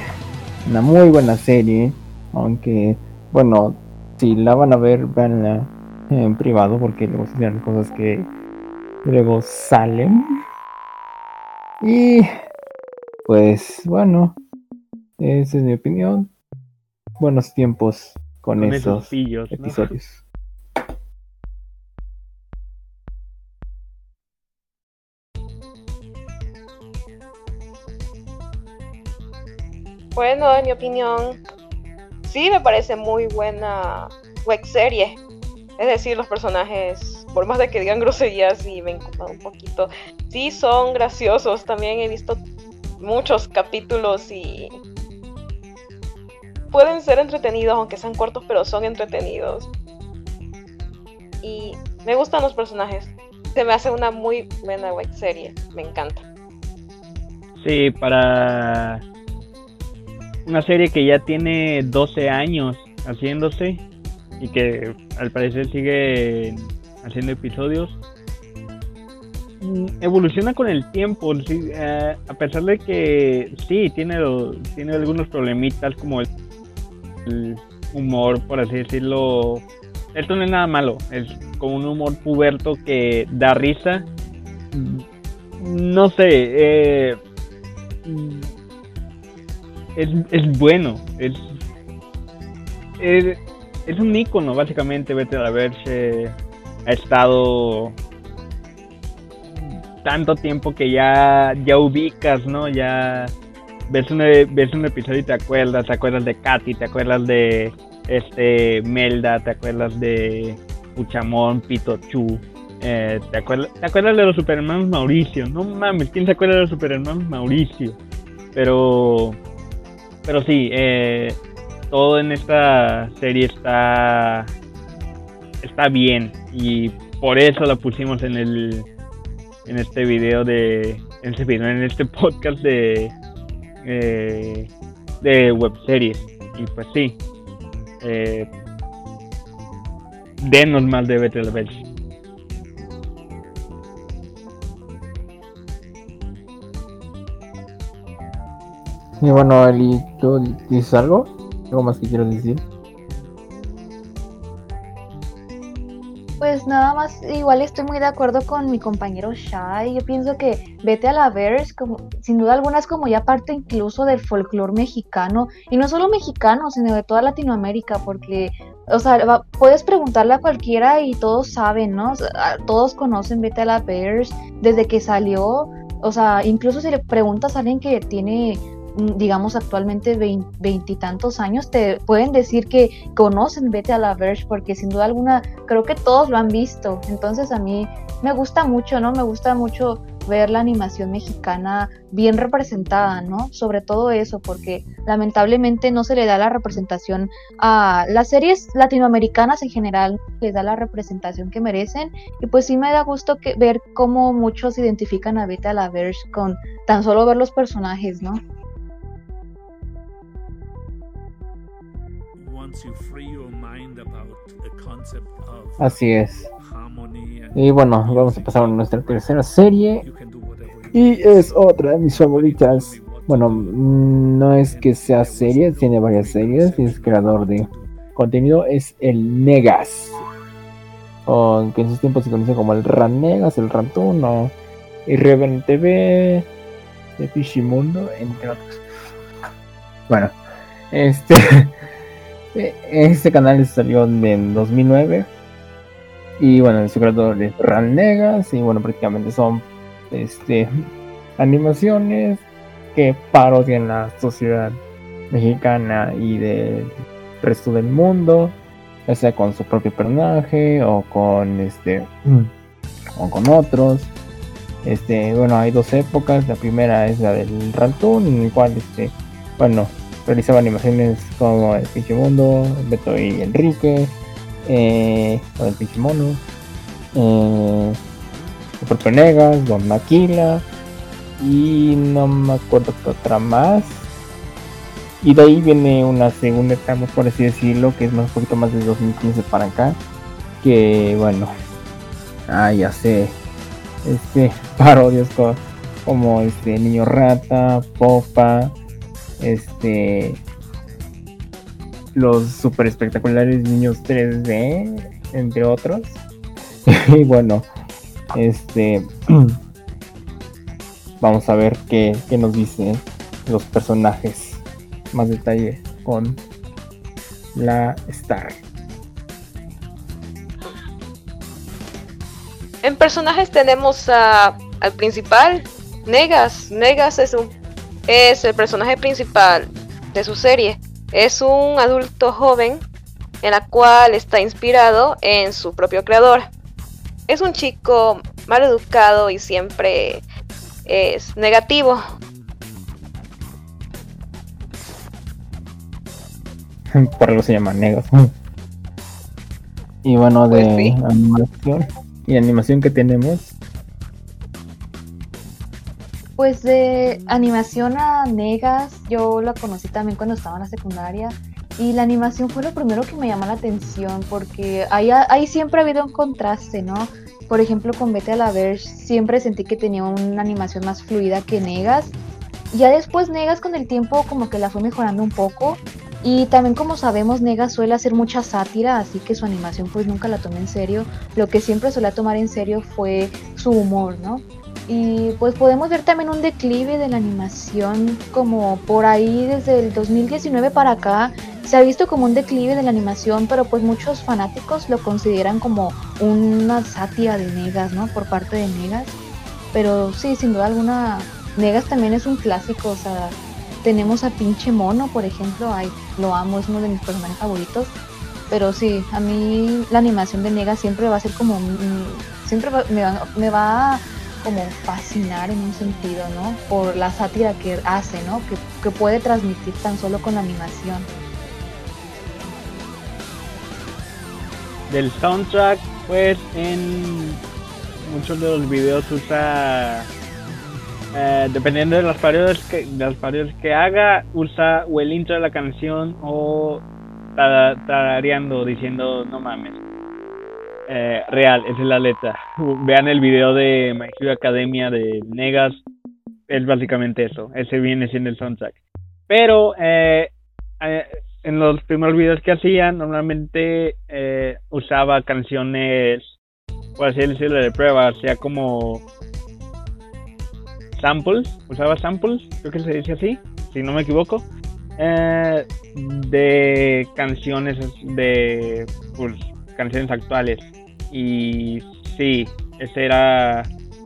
una muy buena serie. Aunque, bueno, si la van a ver, veanla en privado porque luego se cosas que luego salen. Y pues bueno, esa es mi opinión. Buenos tiempos con, esos, episodios. Bueno, en mi opinión, sí me parece muy buena web serie. Es decir, los personajes, por más de que digan groserías y me incomoda un poquito, sí son graciosos. También he visto muchos capítulos y pueden ser entretenidos, aunque sean cortos, pero son entretenidos. Y me gustan los personajes. Se me hace una muy buena web serie. Me encanta. Sí, para una serie que ya tiene 12 años haciéndose y que al parecer sigue haciendo episodios. Mm, evoluciona con el tiempo, eh, a pesar de que sí, tiene, tiene algunos problemitas como el, humor, por así decirlo. Esto no es nada malo, es como un humor puberto que da risa. No sé, eh, es, es bueno, es, es, un icono básicamente, vete a verse, ha estado tanto tiempo que ya, ya ubicas, ¿no? Ya ves un, ves un episodio y te acuerdas, te acuerdas de Katy, te acuerdas de este Melda, te acuerdas de Puchamón, Pitochu, eh, ¿te, acuerdas, te acuerdas de los superhermanos Mauricio, no mames, ¿quién se acuerda de los superhermanos Mauricio? Pero pero sí, eh, todo en esta serie está está bien y por eso la pusimos en el en este video de en este en este podcast de eh, de web series y pues sí eh, denos más de Better Y bueno, Eli, ¿tú dices algo? ¿Algo más que quieras decir? Pues nada más, igual estoy muy de acuerdo con mi compañero Shai. Yo pienso que Vete a la Verse, como, sin duda alguna, es como ya parte incluso del folclore mexicano. Y no solo mexicano, sino de toda Latinoamérica, porque, o sea, puedes preguntarle a cualquiera y todos saben, ¿no? todos conocen Vete a la Verse desde que salió. O sea, incluso si le preguntas a alguien que tiene digamos actualmente veintitantos años, te pueden decir que conocen Vete a la Verge porque sin duda alguna creo que todos lo han visto. Entonces a mí me gusta mucho, ¿no? Me gusta mucho ver la animación mexicana bien representada, ¿no? Sobre todo eso, porque lamentablemente no se le da la representación a las series latinoamericanas en general, les da la representación que merecen. Y pues sí me da gusto que, ver cómo muchos identifican a Vete a la Verge con tan solo ver los personajes, ¿no? Así es. Y bueno, vamos a pasar a nuestra tercera serie. Y es otra de mis favoritas. Bueno, mm, no es que sea serie, tiene varias series y es creador de contenido. Es el Negas. O que en sus tiempos se conoce como el Ran Negas, el Rantun o Irreven TV, de Fishimundo, entre otros. Bueno, este. Este canal salió en 2009 y bueno, su creador es Ran Negas. Y bueno, prácticamente son este animaciones que parodian la sociedad mexicana y del resto del mundo, ya sea con su propio personaje o con este o con otros. Este, bueno, hay dos épocas, la primera es la del Rantún, en el cual este, bueno, realizaba animaciones como El Pinche Mundo, Beto y Enrique, eh, El Pinche Mono, eh, Super Negas, Don Maquila y no me acuerdo qué otra más. Y de ahí viene una segunda etapa, por así decirlo, que es más un poquito más de 2015 para acá. Que bueno, ah, ya sé, este, parodias como este Niño Rata, Popa, este, los super espectaculares niños 3D, entre otros. y bueno, este, vamos a ver qué, qué nos dicen los personajes más detalle con la Star. En personajes tenemos a, al principal, Negas. Negas es, un, es el personaje principal de su serie. Es un adulto joven en la cual está inspirado en su propio creador. Es un chico mal educado y siempre es negativo. por algo se llama Negas. Y bueno, de pues animación y animación que tenemos. Pues de animación a Negas, yo la conocí también cuando estaba en la secundaria. Y la animación fue lo primero que me llamó la atención porque ahí, ahí siempre ha habido un contraste, ¿no? Por ejemplo, con Vete a la Verge siempre sentí que tenía una animación más fluida que Negas. Ya después Negas con el tiempo como que la fue mejorando un poco y también como sabemos, Nega suele hacer mucha sátira, así que su animación pues nunca la tomé en serio. Lo que siempre solía tomar en serio fue su humor, ¿no? Y pues podemos ver también un declive de la animación como por ahí desde el 2019 para acá. Se ha visto como un declive de la animación, pero pues muchos fanáticos lo consideran como una sátira de Negas, ¿no? Por parte de Negas. Pero sí, sin duda alguna, Negas también es un clásico, o sea, tenemos a pinche mono, por ejemplo, ay, lo amo, es uno de mis personajes favoritos. Pero sí, a mí la animación de Nega siempre va a ser como, siempre me, va, me va a como fascinar en un sentido, ¿no? Por la sátira que hace, ¿no? Que, que puede transmitir tan solo con la animación. Del soundtrack, pues en muchos de los videos usa eh, dependiendo de las parodias que, las que haga, usa o el intro de la canción o tarareando diciendo no mames. Eh, real, esa es la letra. Vean el video de My Hero Academia de Negas. Es básicamente eso. Ese viene siendo el soundtrack. Pero eh, en los primeros videos que hacía, normalmente usaba canciones, por así decirlo, de prueba. sea, como samples, usaba samples, creo que se dice así, si no me equivoco, eh, de canciones de pues, canciones actuales. Y sí, ese era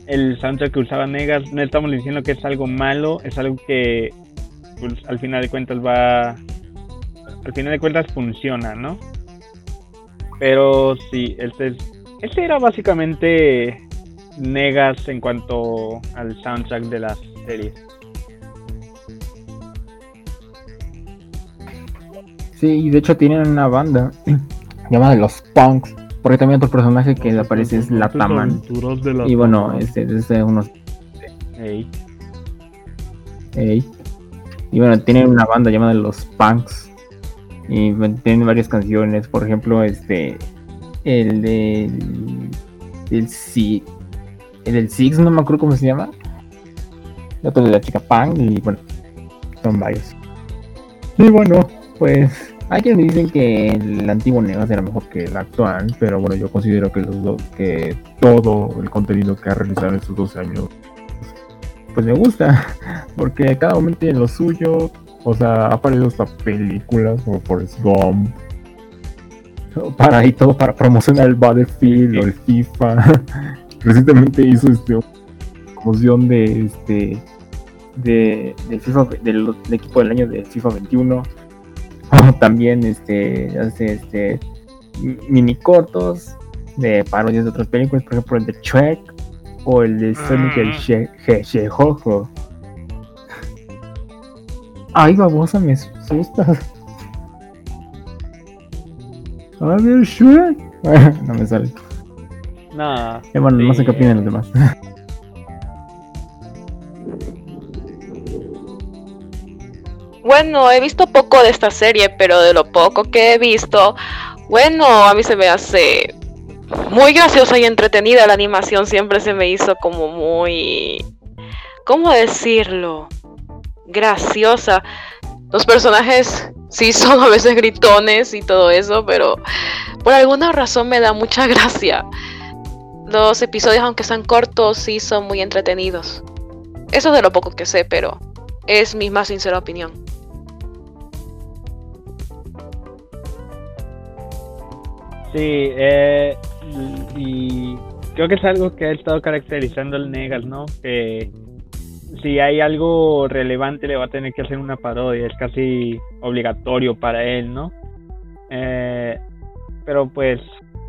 el soundtrack que usaba Negas. No estamos diciendo que es algo malo, es algo que pues, al final de cuentas va. Al final de cuentas funciona, ¿no? Pero sí, este, este era básicamente negas en cuanto al soundtrack de la serie. Sí, y de hecho tienen una banda llamada Los Punks, porque también otro personaje que aparece es la Taman. Y bueno, este es de unos. Ey. Ey. Y bueno, tienen una banda llamada Los Punks. Y tienen varias canciones, por ejemplo, este. El de. El sí el del Six, no me acuerdo cómo se llama. El otro de la chica Pang, y bueno, son varios. Y bueno, pues hay quienes dicen que el antiguo Negas era mejor que el actual, pero bueno, yo considero que los dos, que todo el contenido que ha realizado en estos 12 años, pues me gusta, porque cada momento tiene lo suyo. O sea, ha aparecido hasta películas como Forrest Gump, para y todo para promocionar el Battlefield o el FIFA. recientemente hizo este promoción de este de, FIFA del, equipo del año de FIFA 21 también este hace este mini cortos de parodias de otras películas por ejemplo el de Shrek o el de Sonic el mm. Jojo ay babosa me asustas a ver Shrek no me sale no. bueno, no sé qué opinan los demás. Bueno, he visto poco de esta serie, pero de lo poco que he visto, bueno, a mí se me hace muy graciosa y entretenida. La animación siempre se me hizo como muy... ¿Cómo decirlo? Graciosa. Los personajes sí son a veces gritones y todo eso, pero por alguna razón me da mucha gracia. Los episodios, aunque sean cortos, sí son muy entretenidos. Eso es de lo poco que sé, pero es mi más sincera opinión. Sí, eh, y creo que es algo que ha estado caracterizando el Negas, ¿no? Que si hay algo relevante le va a tener que hacer una parodia, es casi obligatorio para él, ¿no? Eh, pero pues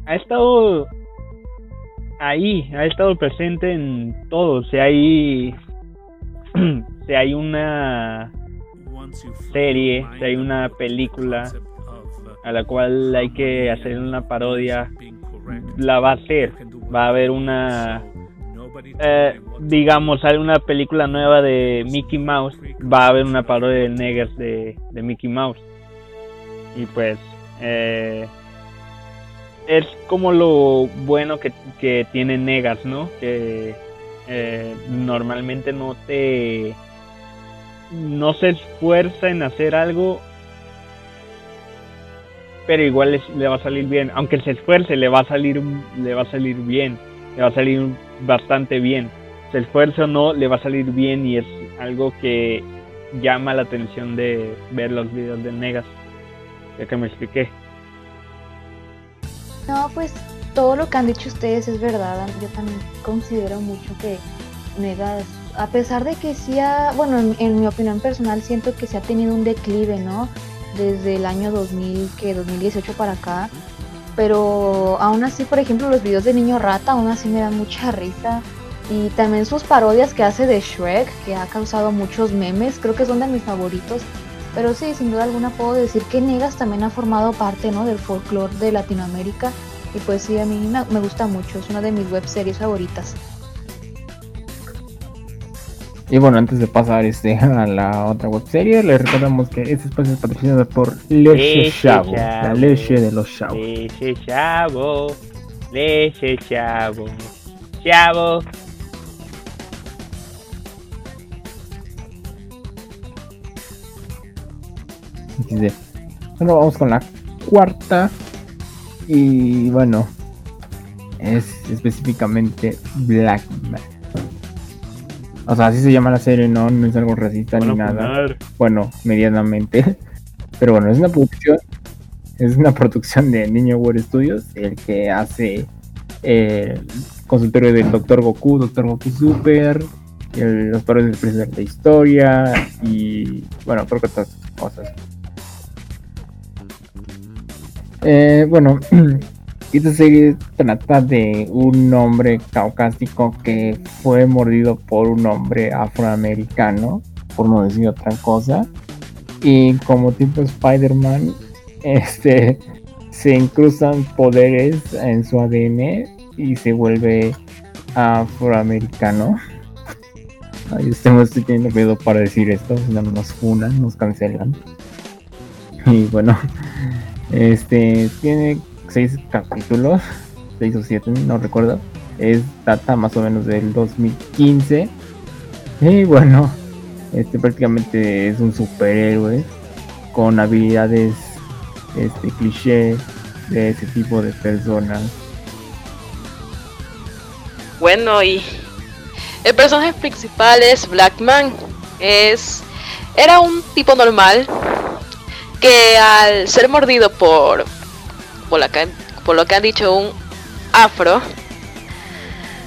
ha estado ahí, ha estado presente en todo, si hay, si hay una serie, si hay una película a la cual hay que hacer una parodia, la va a hacer. Va a haber una, eh, digamos, hay una película nueva de Mickey Mouse, va a haber una parodia de Negas de, Mickey Mouse. Y pues, eh, es como lo bueno que, que tiene Negas, ¿no? Que eh, normalmente no te no se esfuerza en hacer algo pero igual le va a salir bien. Aunque se esfuerce, le va a salir, le va a salir bien. Le va a salir bastante bien. Se esfuerce o no, le va a salir bien y es algo que llama la atención de ver los videos de Negas. Ya que me expliqué. No, pues todo lo que han dicho ustedes es verdad. Yo también considero mucho que Negas, a pesar de que sí ha, bueno, en, en mi opinión personal, siento que se ha tenido un declive, ¿no? Desde el año 2000, que 2018 para acá. Pero aún así, por ejemplo, los videos de Niño Rata aún así me dan mucha risa. Y también sus parodias que hace de Shrek, que ha causado muchos memes, creo que son de mis favoritos. Pero sí, sin duda alguna puedo decir que Negas también ha formado parte ¿no? del folclore de Latinoamérica. Y pues sí, a mí me gusta mucho, es una de mis web series favoritas. Y bueno, antes de pasar este a la otra webserie, les recordamos que este espacio es patrocinado por Leche, Chavo, la leche de los chavos. Leche Chavo, leche Chavo, Chavo. Bueno, vamos con la cuarta. Y bueno, es específicamente Black Man. O sea, así se llama la serie, no, no es algo racista ni nada. Bueno, medianamente. Pero bueno, es una producción. Es una producción de Niño World Studios, el que hace el consultorio del Dr. Goku, Dr. Goku Super, los padres del de la historia y bueno, creo que otras cosas. Eh, bueno, Esta serie trata de un hombre caucásico que fue mordido por un hombre afroamericano, por no decir otra cosa. Y como tipo Spider-Man, este, se incrustan poderes en su ADN y se vuelve afroamericano. Ay, estamos teniendo miedo para decir esto, si no nos funan, nos cancelan. Y bueno, este tiene seis capítulos, seis o siete, no recuerdo. Es data más o menos del 2015. Y bueno, este prácticamente es un superhéroe con habilidades este cliché de ese tipo de personas. Bueno, y el personaje principal es Blackman. Es era un tipo normal que al ser mordido por por, por lo que han dicho un afro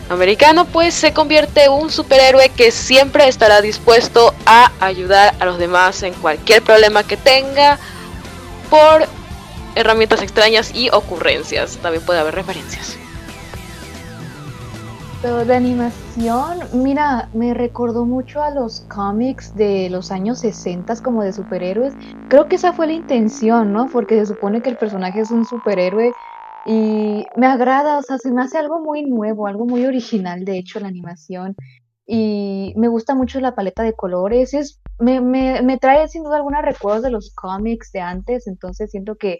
americano, pues se convierte en un superhéroe que siempre estará dispuesto a ayudar a los demás en cualquier problema que tenga por herramientas extrañas y ocurrencias. También puede haber referencias. Pero de animación, mira, me recordó mucho a los cómics de los años 60 como de superhéroes. Creo que esa fue la intención, ¿no? Porque se supone que el personaje es un superhéroe y me agrada, o sea, se me hace algo muy nuevo, algo muy original, de hecho, la animación. y me gusta mucho la paleta de colores. Es, me, me, me trae sin duda alguna recuerdos de los cómics de antes, entonces siento que,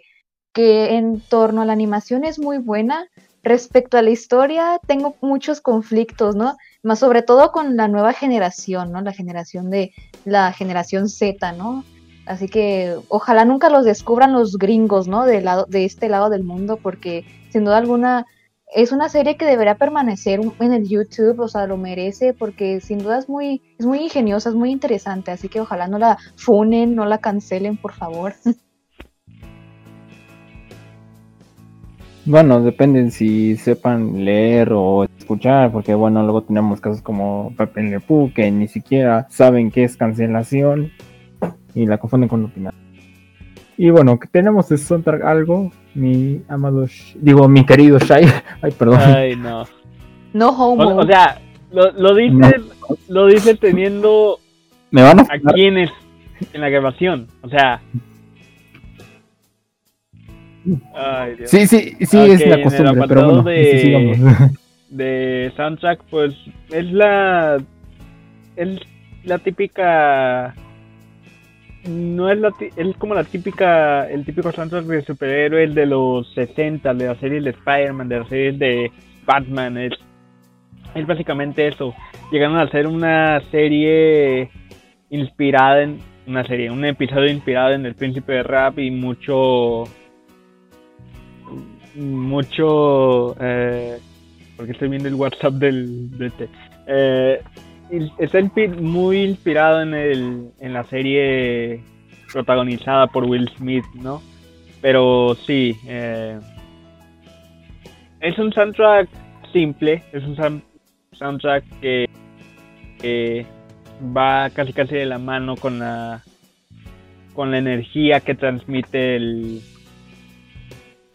que en torno a la animación es muy buena. Respecto a la historia, tengo muchos conflictos, ¿no? Más sobre todo con la nueva generación, ¿no? La generación de la generación Z, ¿no? Así que ojalá nunca los descubran los gringos, ¿no? De, lado, de este lado del mundo, porque sin duda alguna es una serie que debería permanecer en el YouTube, o sea, lo merece porque sin duda es muy, es muy ingeniosa, es muy interesante, así que ojalá no la funen, no la cancelen, por favor. Bueno, depende si sepan leer o escuchar, porque bueno, luego tenemos casos como Pepe Le que ni siquiera saben qué es cancelación y la confunden con opinar. Y bueno, que tenemos de soundtrack algo, mi amado, digo, mi querido Shai. Ay, perdón. Ay, no. No homo. O, o sea, lo, lo dice, No. lo dice teniendo Me van a a quienes en la grabación. O sea. Ay, Dios. Sí, sí, sí, es en la el costumbre, pero bueno, de- de soundtrack, pues es la es la típica no es la es como la típica el típico soundtrack de superhéroes de los 60 de las series de Spider-Man de las series de Batman es es básicamente eso llegaron a hacer una serie inspirada en una serie un episodio inspirado en el príncipe de rap y mucho mucho eh, porque estoy viendo el WhatsApp del de este. Eh, está muy inspirado en el en la serie protagonizada por Will Smith, ¿no? Pero sí, eh, es un soundtrack simple, es un sound- soundtrack que, que va casi casi de la mano con la con la energía que transmite el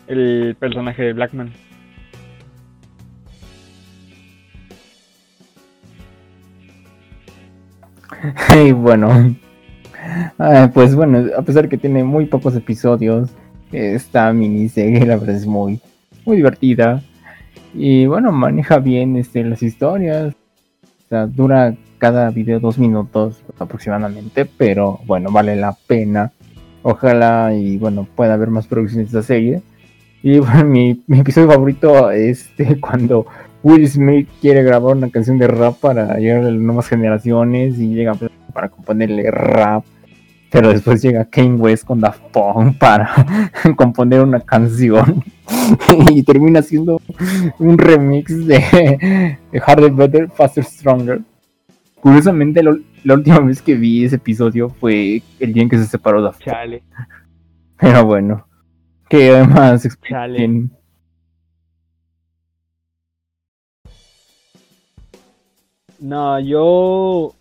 el personaje de Blackman. Y bueno, ah, pues bueno, a pesar que tiene muy pocos episodios, esta miniserie la verdad es muy, muy divertida. Y bueno, maneja bien este, las historias. O sea, dura cada video dos minutos aproximadamente, pero bueno, vale la pena. Ojalá y bueno, pueda haber más producciones de esta serie. Y bueno, mi, mi episodio favorito es este, cuando Will Smith quiere grabar una canción de rap para llegar a las nuevas generaciones y llega para componerle rap. Pero después llega Kane West con Daft Punk para componer una canción y termina siendo un remix de, de Harder, Better, Faster, Stronger. Curiosamente, lo- la última vez que vi ese episodio fue el día en que se separó Daft Punk. Chale. Pero bueno, que además expliquen No, yo.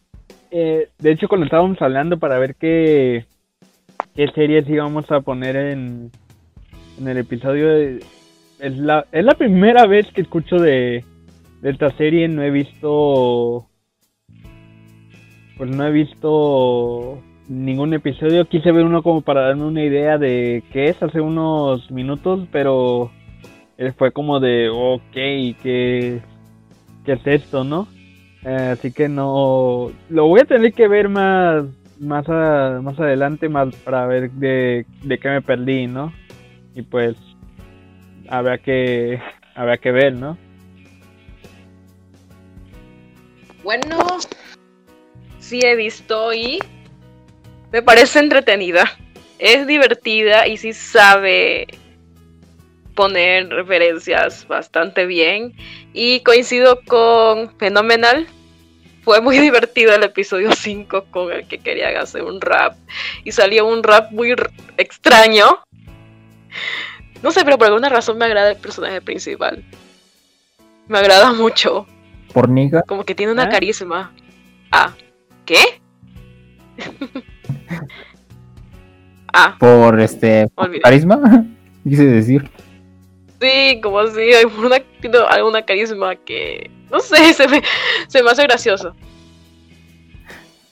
eh, de hecho, cuando estábamos hablando para ver qué, qué series íbamos a poner en, en el episodio, de- es, la, es la primera vez que escucho de, de esta serie. No he visto. Pues no he visto ningún episodio. Quise ver uno como para darme una idea de qué es hace unos minutos, pero eh, fue como de, ok, ¿qué, es esto, no? Eh, así que no lo voy a tener que ver más más a- más adelante más para ver de, de qué me perdí no y pues habrá que habrá que ver no Bueno, sí he visto y me parece entretenida. Es divertida y sí sabe poner referencias bastante bien. Y coincido con Fenomenal. Fue muy divertido el episodio 5 con el que querían hacer un rap. Y salió un rap muy extraño. No sé, pero por alguna razón me agrada el personaje principal. Me agrada mucho. por Niga. Como que tiene una ¿Ah? carisma. Ah, ¿qué? ah, por este por carisma quise decir. Sí, como así, hay una, tiene alguna carisma que, no sé, se me, se me hace gracioso.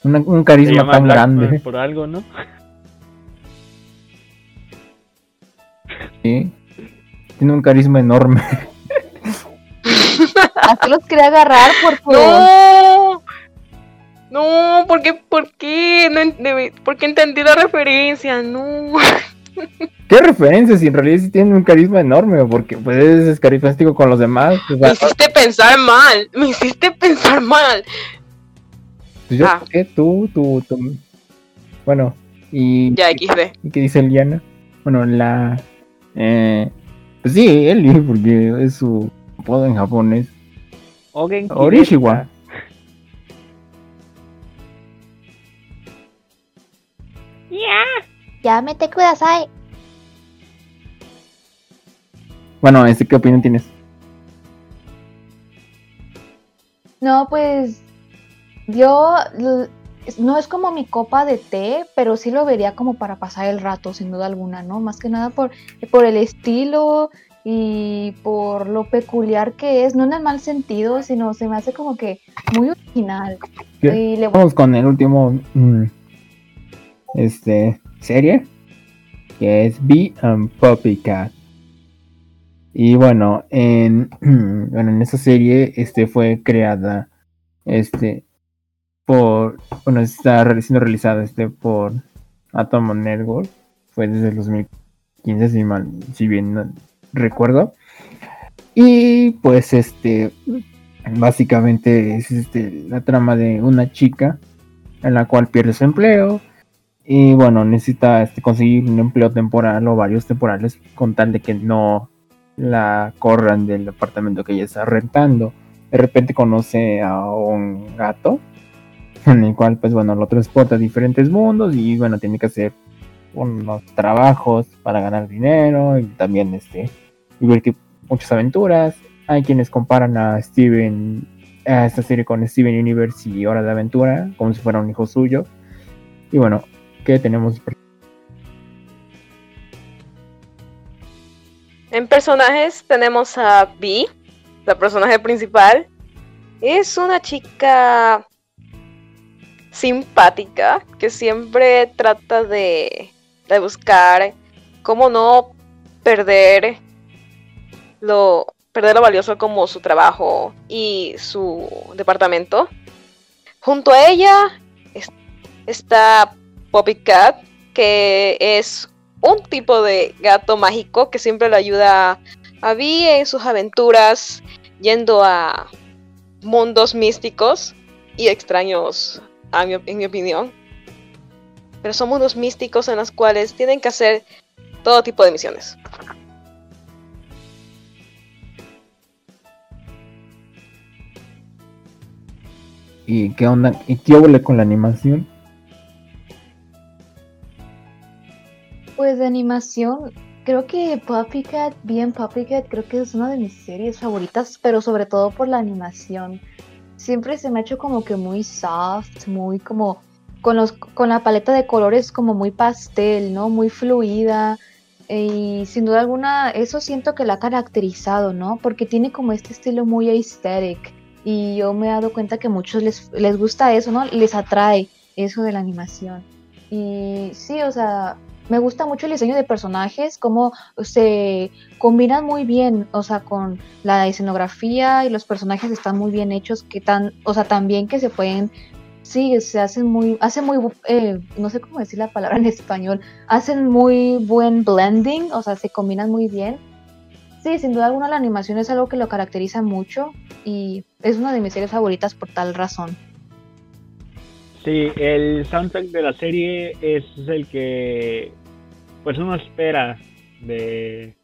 Una- un carisma tan Blackman grande. Por algo no ¿sí? tiene un carisma enorme. Así los quería agarrar por tu... ¡No! No, ¿por qué? ¿Por qué? No, ¿Por qué entendí la referencia? No. ¿Qué referencias? Si en realidad sí tiene un carisma enorme, porque pues es carismático con los demás. o Me hiciste pensar mal. Me hiciste pensar mal. pues yo Ah. sé, tú, tú, tú. Bueno, y, Ya, XD. ¿y qué dice Eliana? Bueno, la... Eh, pues sí, Eli, porque es su apodo en japonés. Ogen Orishiwa. Ya me te kudasai. Bueno, este, ¿qué opinión tienes? No, pues yo no es como mi copa de té, pero sí lo vería como para pasar el rato, sin duda alguna, ¿no? Más que nada por, por el estilo y por lo peculiar que es, no en el mal sentido, sino se me hace como que muy original. Y le Vamos con el último mm, este serie que es Bee and Puppy Cat. Y bueno, en bueno, en esa serie este fue creada este por bueno, está siendo realizada este por Atom Network. Fue desde el 2015 si mal si bien recuerdo. Y pues este básicamente es este, la trama de una chica en la cual pierde su empleo y bueno necesita este, conseguir un empleo temporal o varios temporales con tal de que no la corran del apartamento que ella está rentando de repente conoce a un gato en el cual pues bueno lo transporta a diferentes mundos y bueno tiene que hacer unos trabajos para ganar dinero y también este vivir muchas aventuras hay quienes comparan a Steven, a esta serie con Steven Universe y Hora de Aventura, como si fuera un hijo suyo. Y bueno, ¿qué tenemos? En personajes tenemos a Vi, la personaje principal. Es una chica simpática que siempre trata de, de buscar cómo no perder lo, perder lo valioso como su trabajo y su departamento. Junto a ella es- está Poppy Cat, que es un tipo de gato mágico que siempre le ayuda a Vi en sus aventuras yendo a mundos místicos y extraños, en mi opinión. Pero son mundos místicos en los cuales tienen que hacer todo tipo de misiones. ¿Y qué onda? ¿Y qué huele con la animación? Pues de animación, creo que Puppy Cat, bien Puppy Cat, creo que es una de mis series favoritas, pero sobre todo por la animación. Siempre se me ha hecho como que muy soft, muy como con los con la paleta de colores como muy pastel, ¿no? Muy fluida. Y sin duda alguna, eso siento que la ha caracterizado, ¿no? Porque tiene como este estilo muy aesthetic. Y yo me he dado cuenta que a muchos les, les gusta eso, ¿no? Les atrae eso de la animación. Y sí, o sea, me gusta mucho el diseño de personajes, cómo se combinan muy bien, o sea, con la escenografía y los personajes están muy bien hechos, que tan, o sea, también que se pueden, sí, se hacen muy, hacen muy, eh, no sé cómo decir la palabra en español, hacen muy buen blending, o sea, se combinan muy bien. Sí, sin duda alguna la animación es algo que lo caracteriza mucho y es una de mis series favoritas por tal razón. Sí, el soundtrack de la serie es el que pues uno espera de,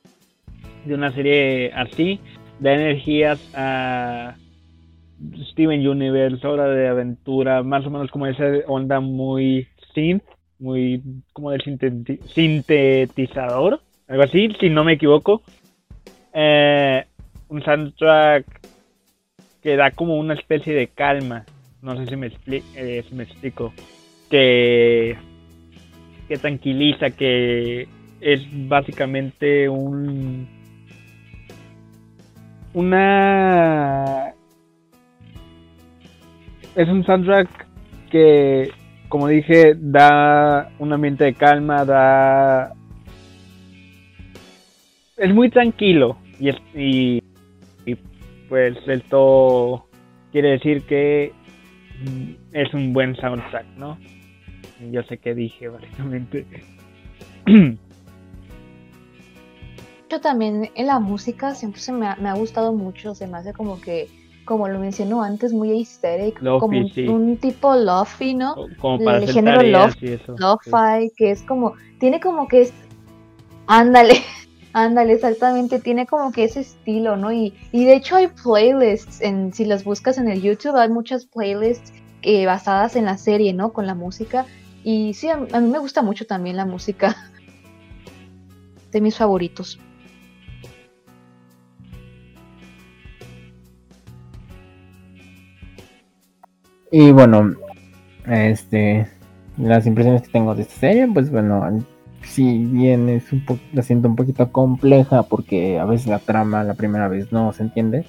de una serie así, da energías a Steven Universe, Hora de Aventura, más o menos como esa onda muy synth, muy como del sinteti- sintetizador, algo así, si no me equivoco. Eh, un soundtrack que da como una especie de calma no sé si me, expli- eh, si me explico, que, que tranquiliza, que es básicamente un una es un soundtrack que como dije da un ambiente de calma da es muy tranquilo y, y, y, pues esto quiere decir que es un buen soundtrack, ¿no? Yo sé que dije básicamente. Yo también en la música siempre se me ha, me ha gustado mucho, se me hace como que, como lo mencionó antes, muy Lo-fi, como un, sí. un tipo lofi, ¿no? Como para El hacer género tareas lof- y eso. Lo-fi, que es como, tiene como que es, ándale, ándale, exactamente, tiene como que ese estilo, ¿no? Y, y de hecho hay playlists, en, si las buscas en el YouTube, hay muchas playlists eh, basadas en la serie, ¿no? Con la música. Y sí, a, a mí me gusta mucho también la música. De mis favoritos. Y bueno, este, las impresiones que tengo de esta serie, pues bueno, si bien es un poco, la siento un poquito compleja porque a veces la trama la primera vez no se entiende,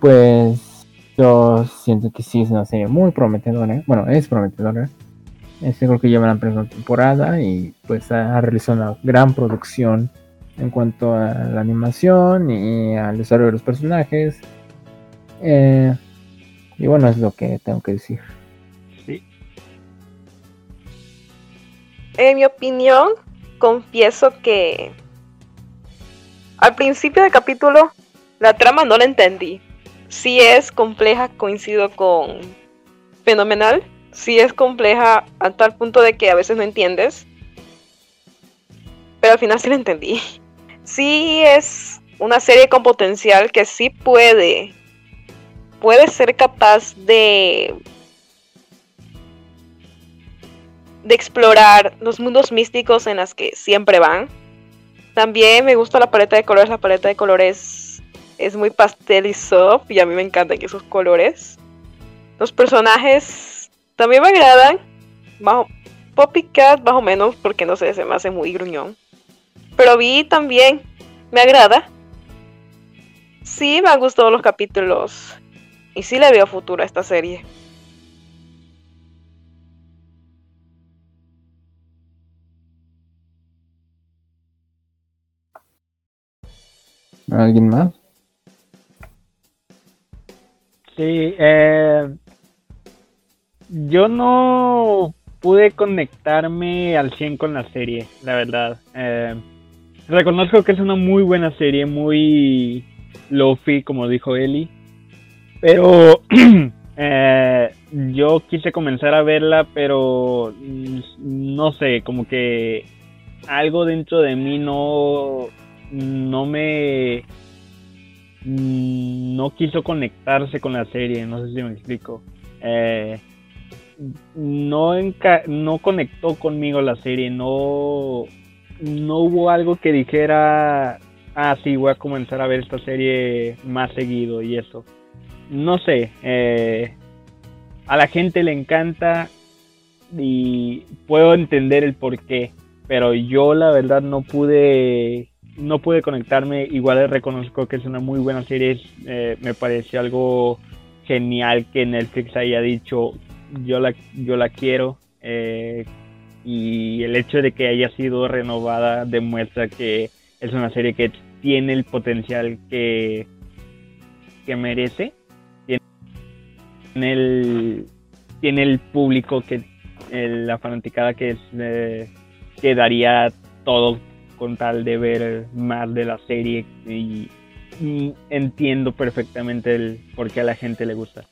pues yo siento que sí es una serie muy prometedora, bueno, es prometedora. Este creo que lleva la primera temporada y pues ha, realizado una gran producción en cuanto a la animación y al desarrollo de los personajes. Eh, y bueno, es lo que tengo que decir. En mi opinión, confieso que al principio del capítulo la trama no la entendí. Sí es compleja, coincido con fenomenal. Sí es compleja a tal punto de que a veces no entiendes. Pero al final sí la entendí. Sí es una serie con potencial que sí puede puede ser capaz de de explorar los mundos místicos en las que siempre van. También me gusta la paleta de colores, la paleta de colores es muy pastel y soft y a mí me encantan esos colores. Los personajes también me agradan, más, Poppycat más o menos porque no sé, se me hace muy gruñón. Pero vi también, me agrada. Sí, me han gustado los capítulos y sí le veo futuro a esta serie. ¿Alguien más? Sí, eh, yo no pude conectarme al 100 con la serie, la verdad. Eh, reconozco que es una muy buena serie, muy lofi, como dijo Eli. Pero eh, yo quise comenzar a verla, pero mm, no sé, como que algo dentro de mí no, no me no quiso conectarse con la serie, no sé si me explico. Eh, no, no conectó conmigo la serie, no, no hubo algo que dijera, ah, sí, voy a comenzar a ver esta serie más seguido y eso. No sé, eh, a la gente le encanta y puedo entender el por qué, pero yo la verdad no pude no pude conectarme. Igual reconozco que es una muy buena serie. eh, me pareció algo genial que Netflix haya dicho yo la, yo la quiero. eh, y el hecho de que haya sido renovada demuestra que es una serie que tiene el potencial que, que merece. Tiene el, tiene el público que el- la fanaticada que es eh, que daría todo con tal de ver más de la serie y, entiendo perfectamente el por qué a la gente le gusta.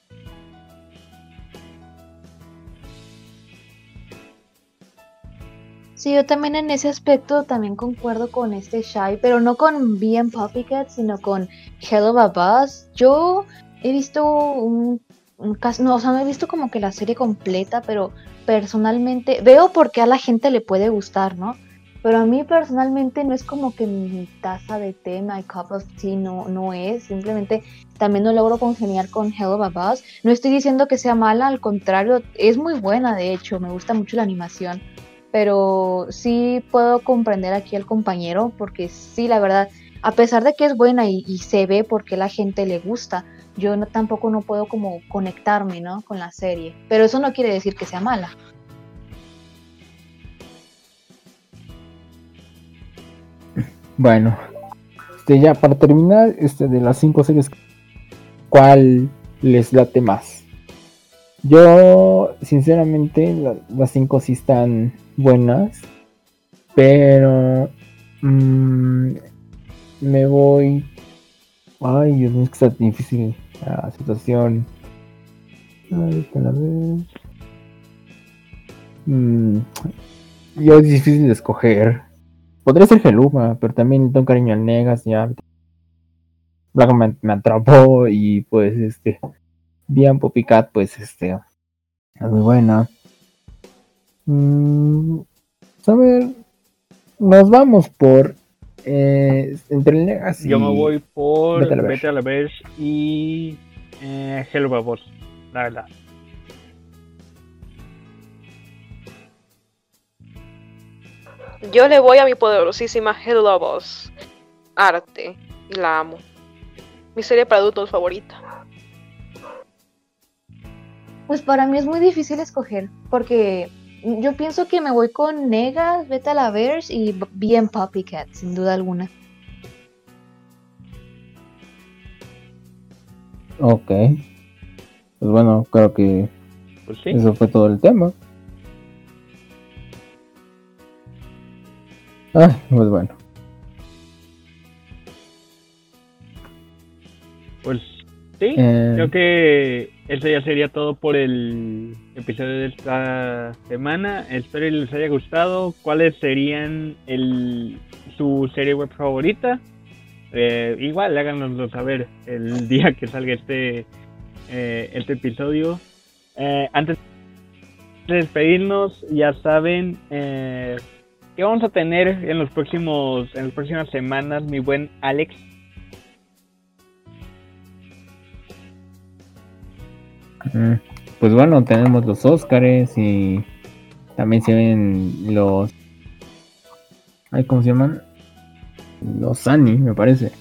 Sí, yo también en ese aspecto también concuerdo con este Shy, pero no con bien Puppycat, sino con Hell of a Buzz. Yo he visto un, un cas- no, o sea, no he visto como que la serie completa, pero personalmente veo por qué a la gente le puede gustar, ¿no? Pero a mí personalmente no es como que mi taza de té, my cup of tea, no, no es. Simplemente también no logro congeniar con Hell of a Buzz. No estoy diciendo que sea mala, al contrario, es muy buena de hecho, me gusta mucho la animación pero sí puedo comprender aquí al compañero porque sí, la verdad, a pesar de que es buena y, y se ve porque la gente le gusta, yo no, tampoco no puedo como conectarme, ¿no? Con la serie, pero eso no quiere decir que sea mala. Bueno, este ya para terminar, este de las cinco series, ¿cuál les late más? Yo, sinceramente, la- las cinco sí están buenas, pero mm, me voy. Ay, Dios mío, es que está difícil la situación. Ay, a ver. Mm, yo es difícil de escoger. Podría ser Geluma, pero también tengo cariño al Negas, ya. Luego me, me atrapó y pues este. Bien Poppycat, pues este. Es muy buena. Mm, a ver. Nos vamos por. eh, entre el Negas y. Yo me voy por Vete a la Vete a la y eh, Hello la verdad. Yo le voy a mi poderosísima Hello Boss. Arte. Y la amo. Mi serie para adultos favorita. Pues para mí es muy difícil escoger, porque yo pienso que me voy con Negas, Vete a la Verge y bien Poppycat, sin duda alguna. Ok. Pues bueno, creo que Pues sí. eso fue todo el tema. Ay, pues bueno. Pues sí. Eh, Creo que eso ya sería todo por el episodio de esta semana. Espero que les haya gustado. ¿Cuáles serían el, su serie web favorita? Eh, igual háganoslo saber el día que salga este, eh, este episodio. Eh, antes de despedirnos, ya saben eh, que vamos a tener en los próximos en las próximas semanas, mi buen Alex. Mm, Pues bueno, tenemos los Óscares y también se ven los. Ay, ¿Cómo se llaman? Los Annie, me parece.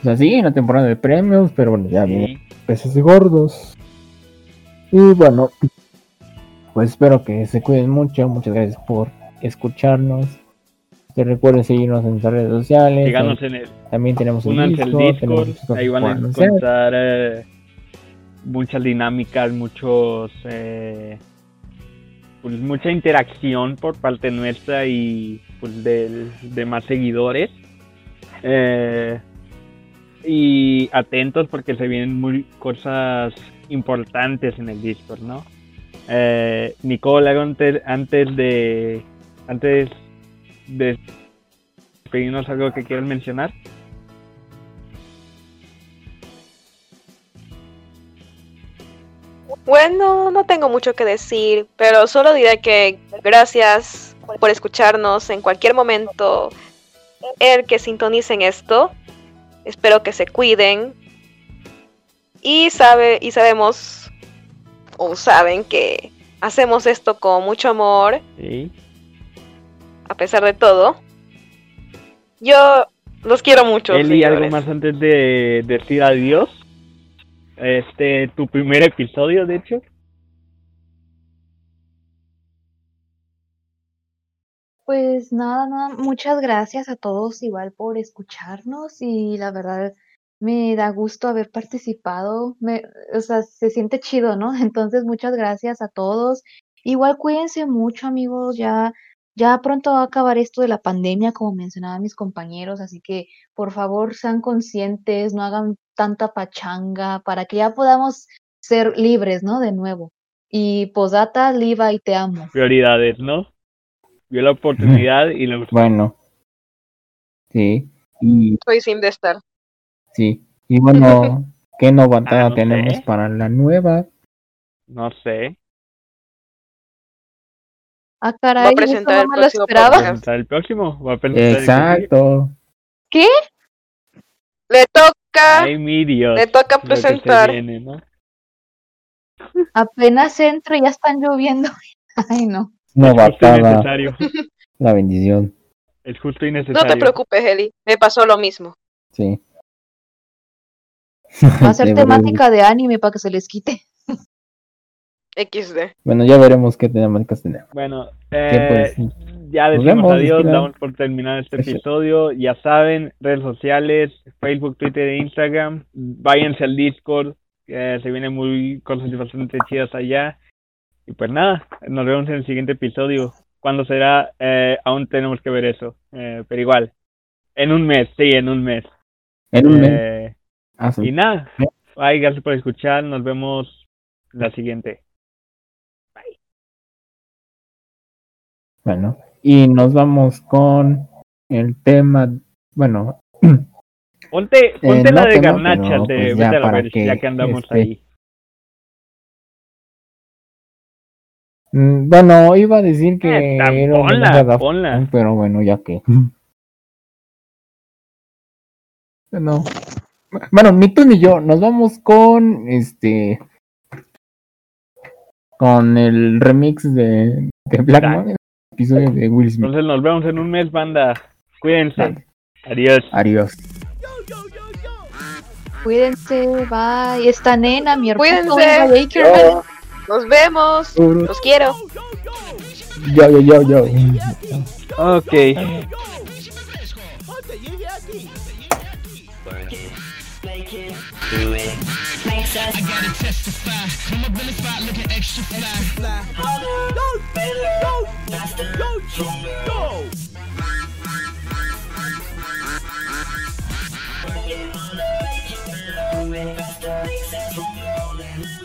O sea, sí, la temporada de premios, pero bueno, ya vienen Sí. peces gordos. Y bueno, pues espero que se cuiden mucho. Muchas gracias por escucharnos. Que recuerden seguirnos en nuestras redes sociales. Síganos en el También tenemos un al Discord, tenemos ahí van a encontrar eh, muchas dinámicas, muchos eh, pues mucha interacción por parte nuestra y pues del- de más seguidores. Eh, y atentos porque se vienen muy cosas importantes en el Discord, ¿no? Eh, Nicole, antes, antes de antes de despedirnos algo que quieras mencionar. Bueno, no tengo mucho que decir, pero solo diré que gracias por escucharnos en cualquier momento el que sintonicen esto. Espero que se cuiden. Y sabe y sabemos o saben que hacemos esto con mucho amor Sí. A pesar de todo. Yo los quiero mucho. Eli, algo más antes de decir adiós. Este, tu primer episodio, de hecho. Pues nada, nada, muchas gracias a todos igual por escucharnos y la verdad me da gusto haber participado, me, o sea, se siente chido, ¿no? Entonces muchas gracias a todos. Igual cuídense mucho, amigos, ya ya pronto va a acabar esto de la pandemia, como mencionaban mis compañeros, así que por favor sean conscientes, no hagan tanta pachanga para que ya podamos ser libres, ¿no? De nuevo. Y posdata, Liva y te amo. Prioridades, ¿no? Vio la oportunidad y lo Bueno. Sí. Y Soy sim de estar. sí. Y bueno, ¿qué novatada Ah, no tenemos sé. para la nueva? no sé. Ah, caray, presentar eso el no me lo próximo esperaba. ¿Presentar el próximo? ¿Va a presentar el? Exacto. ¿Qué? Le toca, Ay, mi Dios. le toca presentar. viene, ¿no? Apenas entro y ya están lloviendo. Ay, no. Es justo y Novatada. necesario. La bendición. Es justo y No necesario. te preocupes, Eli. Me pasó lo mismo. Sí. Va a ser temática de anime para que se les quite. XD. Bueno, ya veremos qué temáticas tenemos. Bueno, Que, eh, pues, ya decimos vemos, adiós, damos por terminar este Eso. episodio. Ya saben, redes sociales, Facebook, Twitter e Instagram. Váyanse al Discord, que se vienen muy cosas bastante chidas allá. Y pues nada, nos vemos en el siguiente episodio. ¿Cuándo será? Eh, aún tenemos que ver eso. Eh, pero igual, en un mes, sí, en un mes. En un mes. Eh, Ah, y nada, ay, gracias por escuchar. Nos vemos la siguiente. Bueno, y nos vamos con el tema, bueno, Ponte, ponte Eh, la no de tema, pero, de pues, ya para ver, que, ya que andamos este, ahí. mm, bueno, iba a decir que Eh, era ponla, ponla. Pero bueno, ya que. No. Bueno, ni tú ni yo, nos vamos con este con el remix de, de Black. Episodio de Will Smith. Entonces nos vemos en un mes, banda. Cuídense. Adiós. Adiós. Cuídense, bye. Esta nena, mi hermano. Cuídense. Nos vemos. Los quiero. Yo, yo, yo, yo. Ok. success. I gotta testify. Come up in the spot looking extra fly. Extra fly. Yo, yo, yo, yo, yo. We're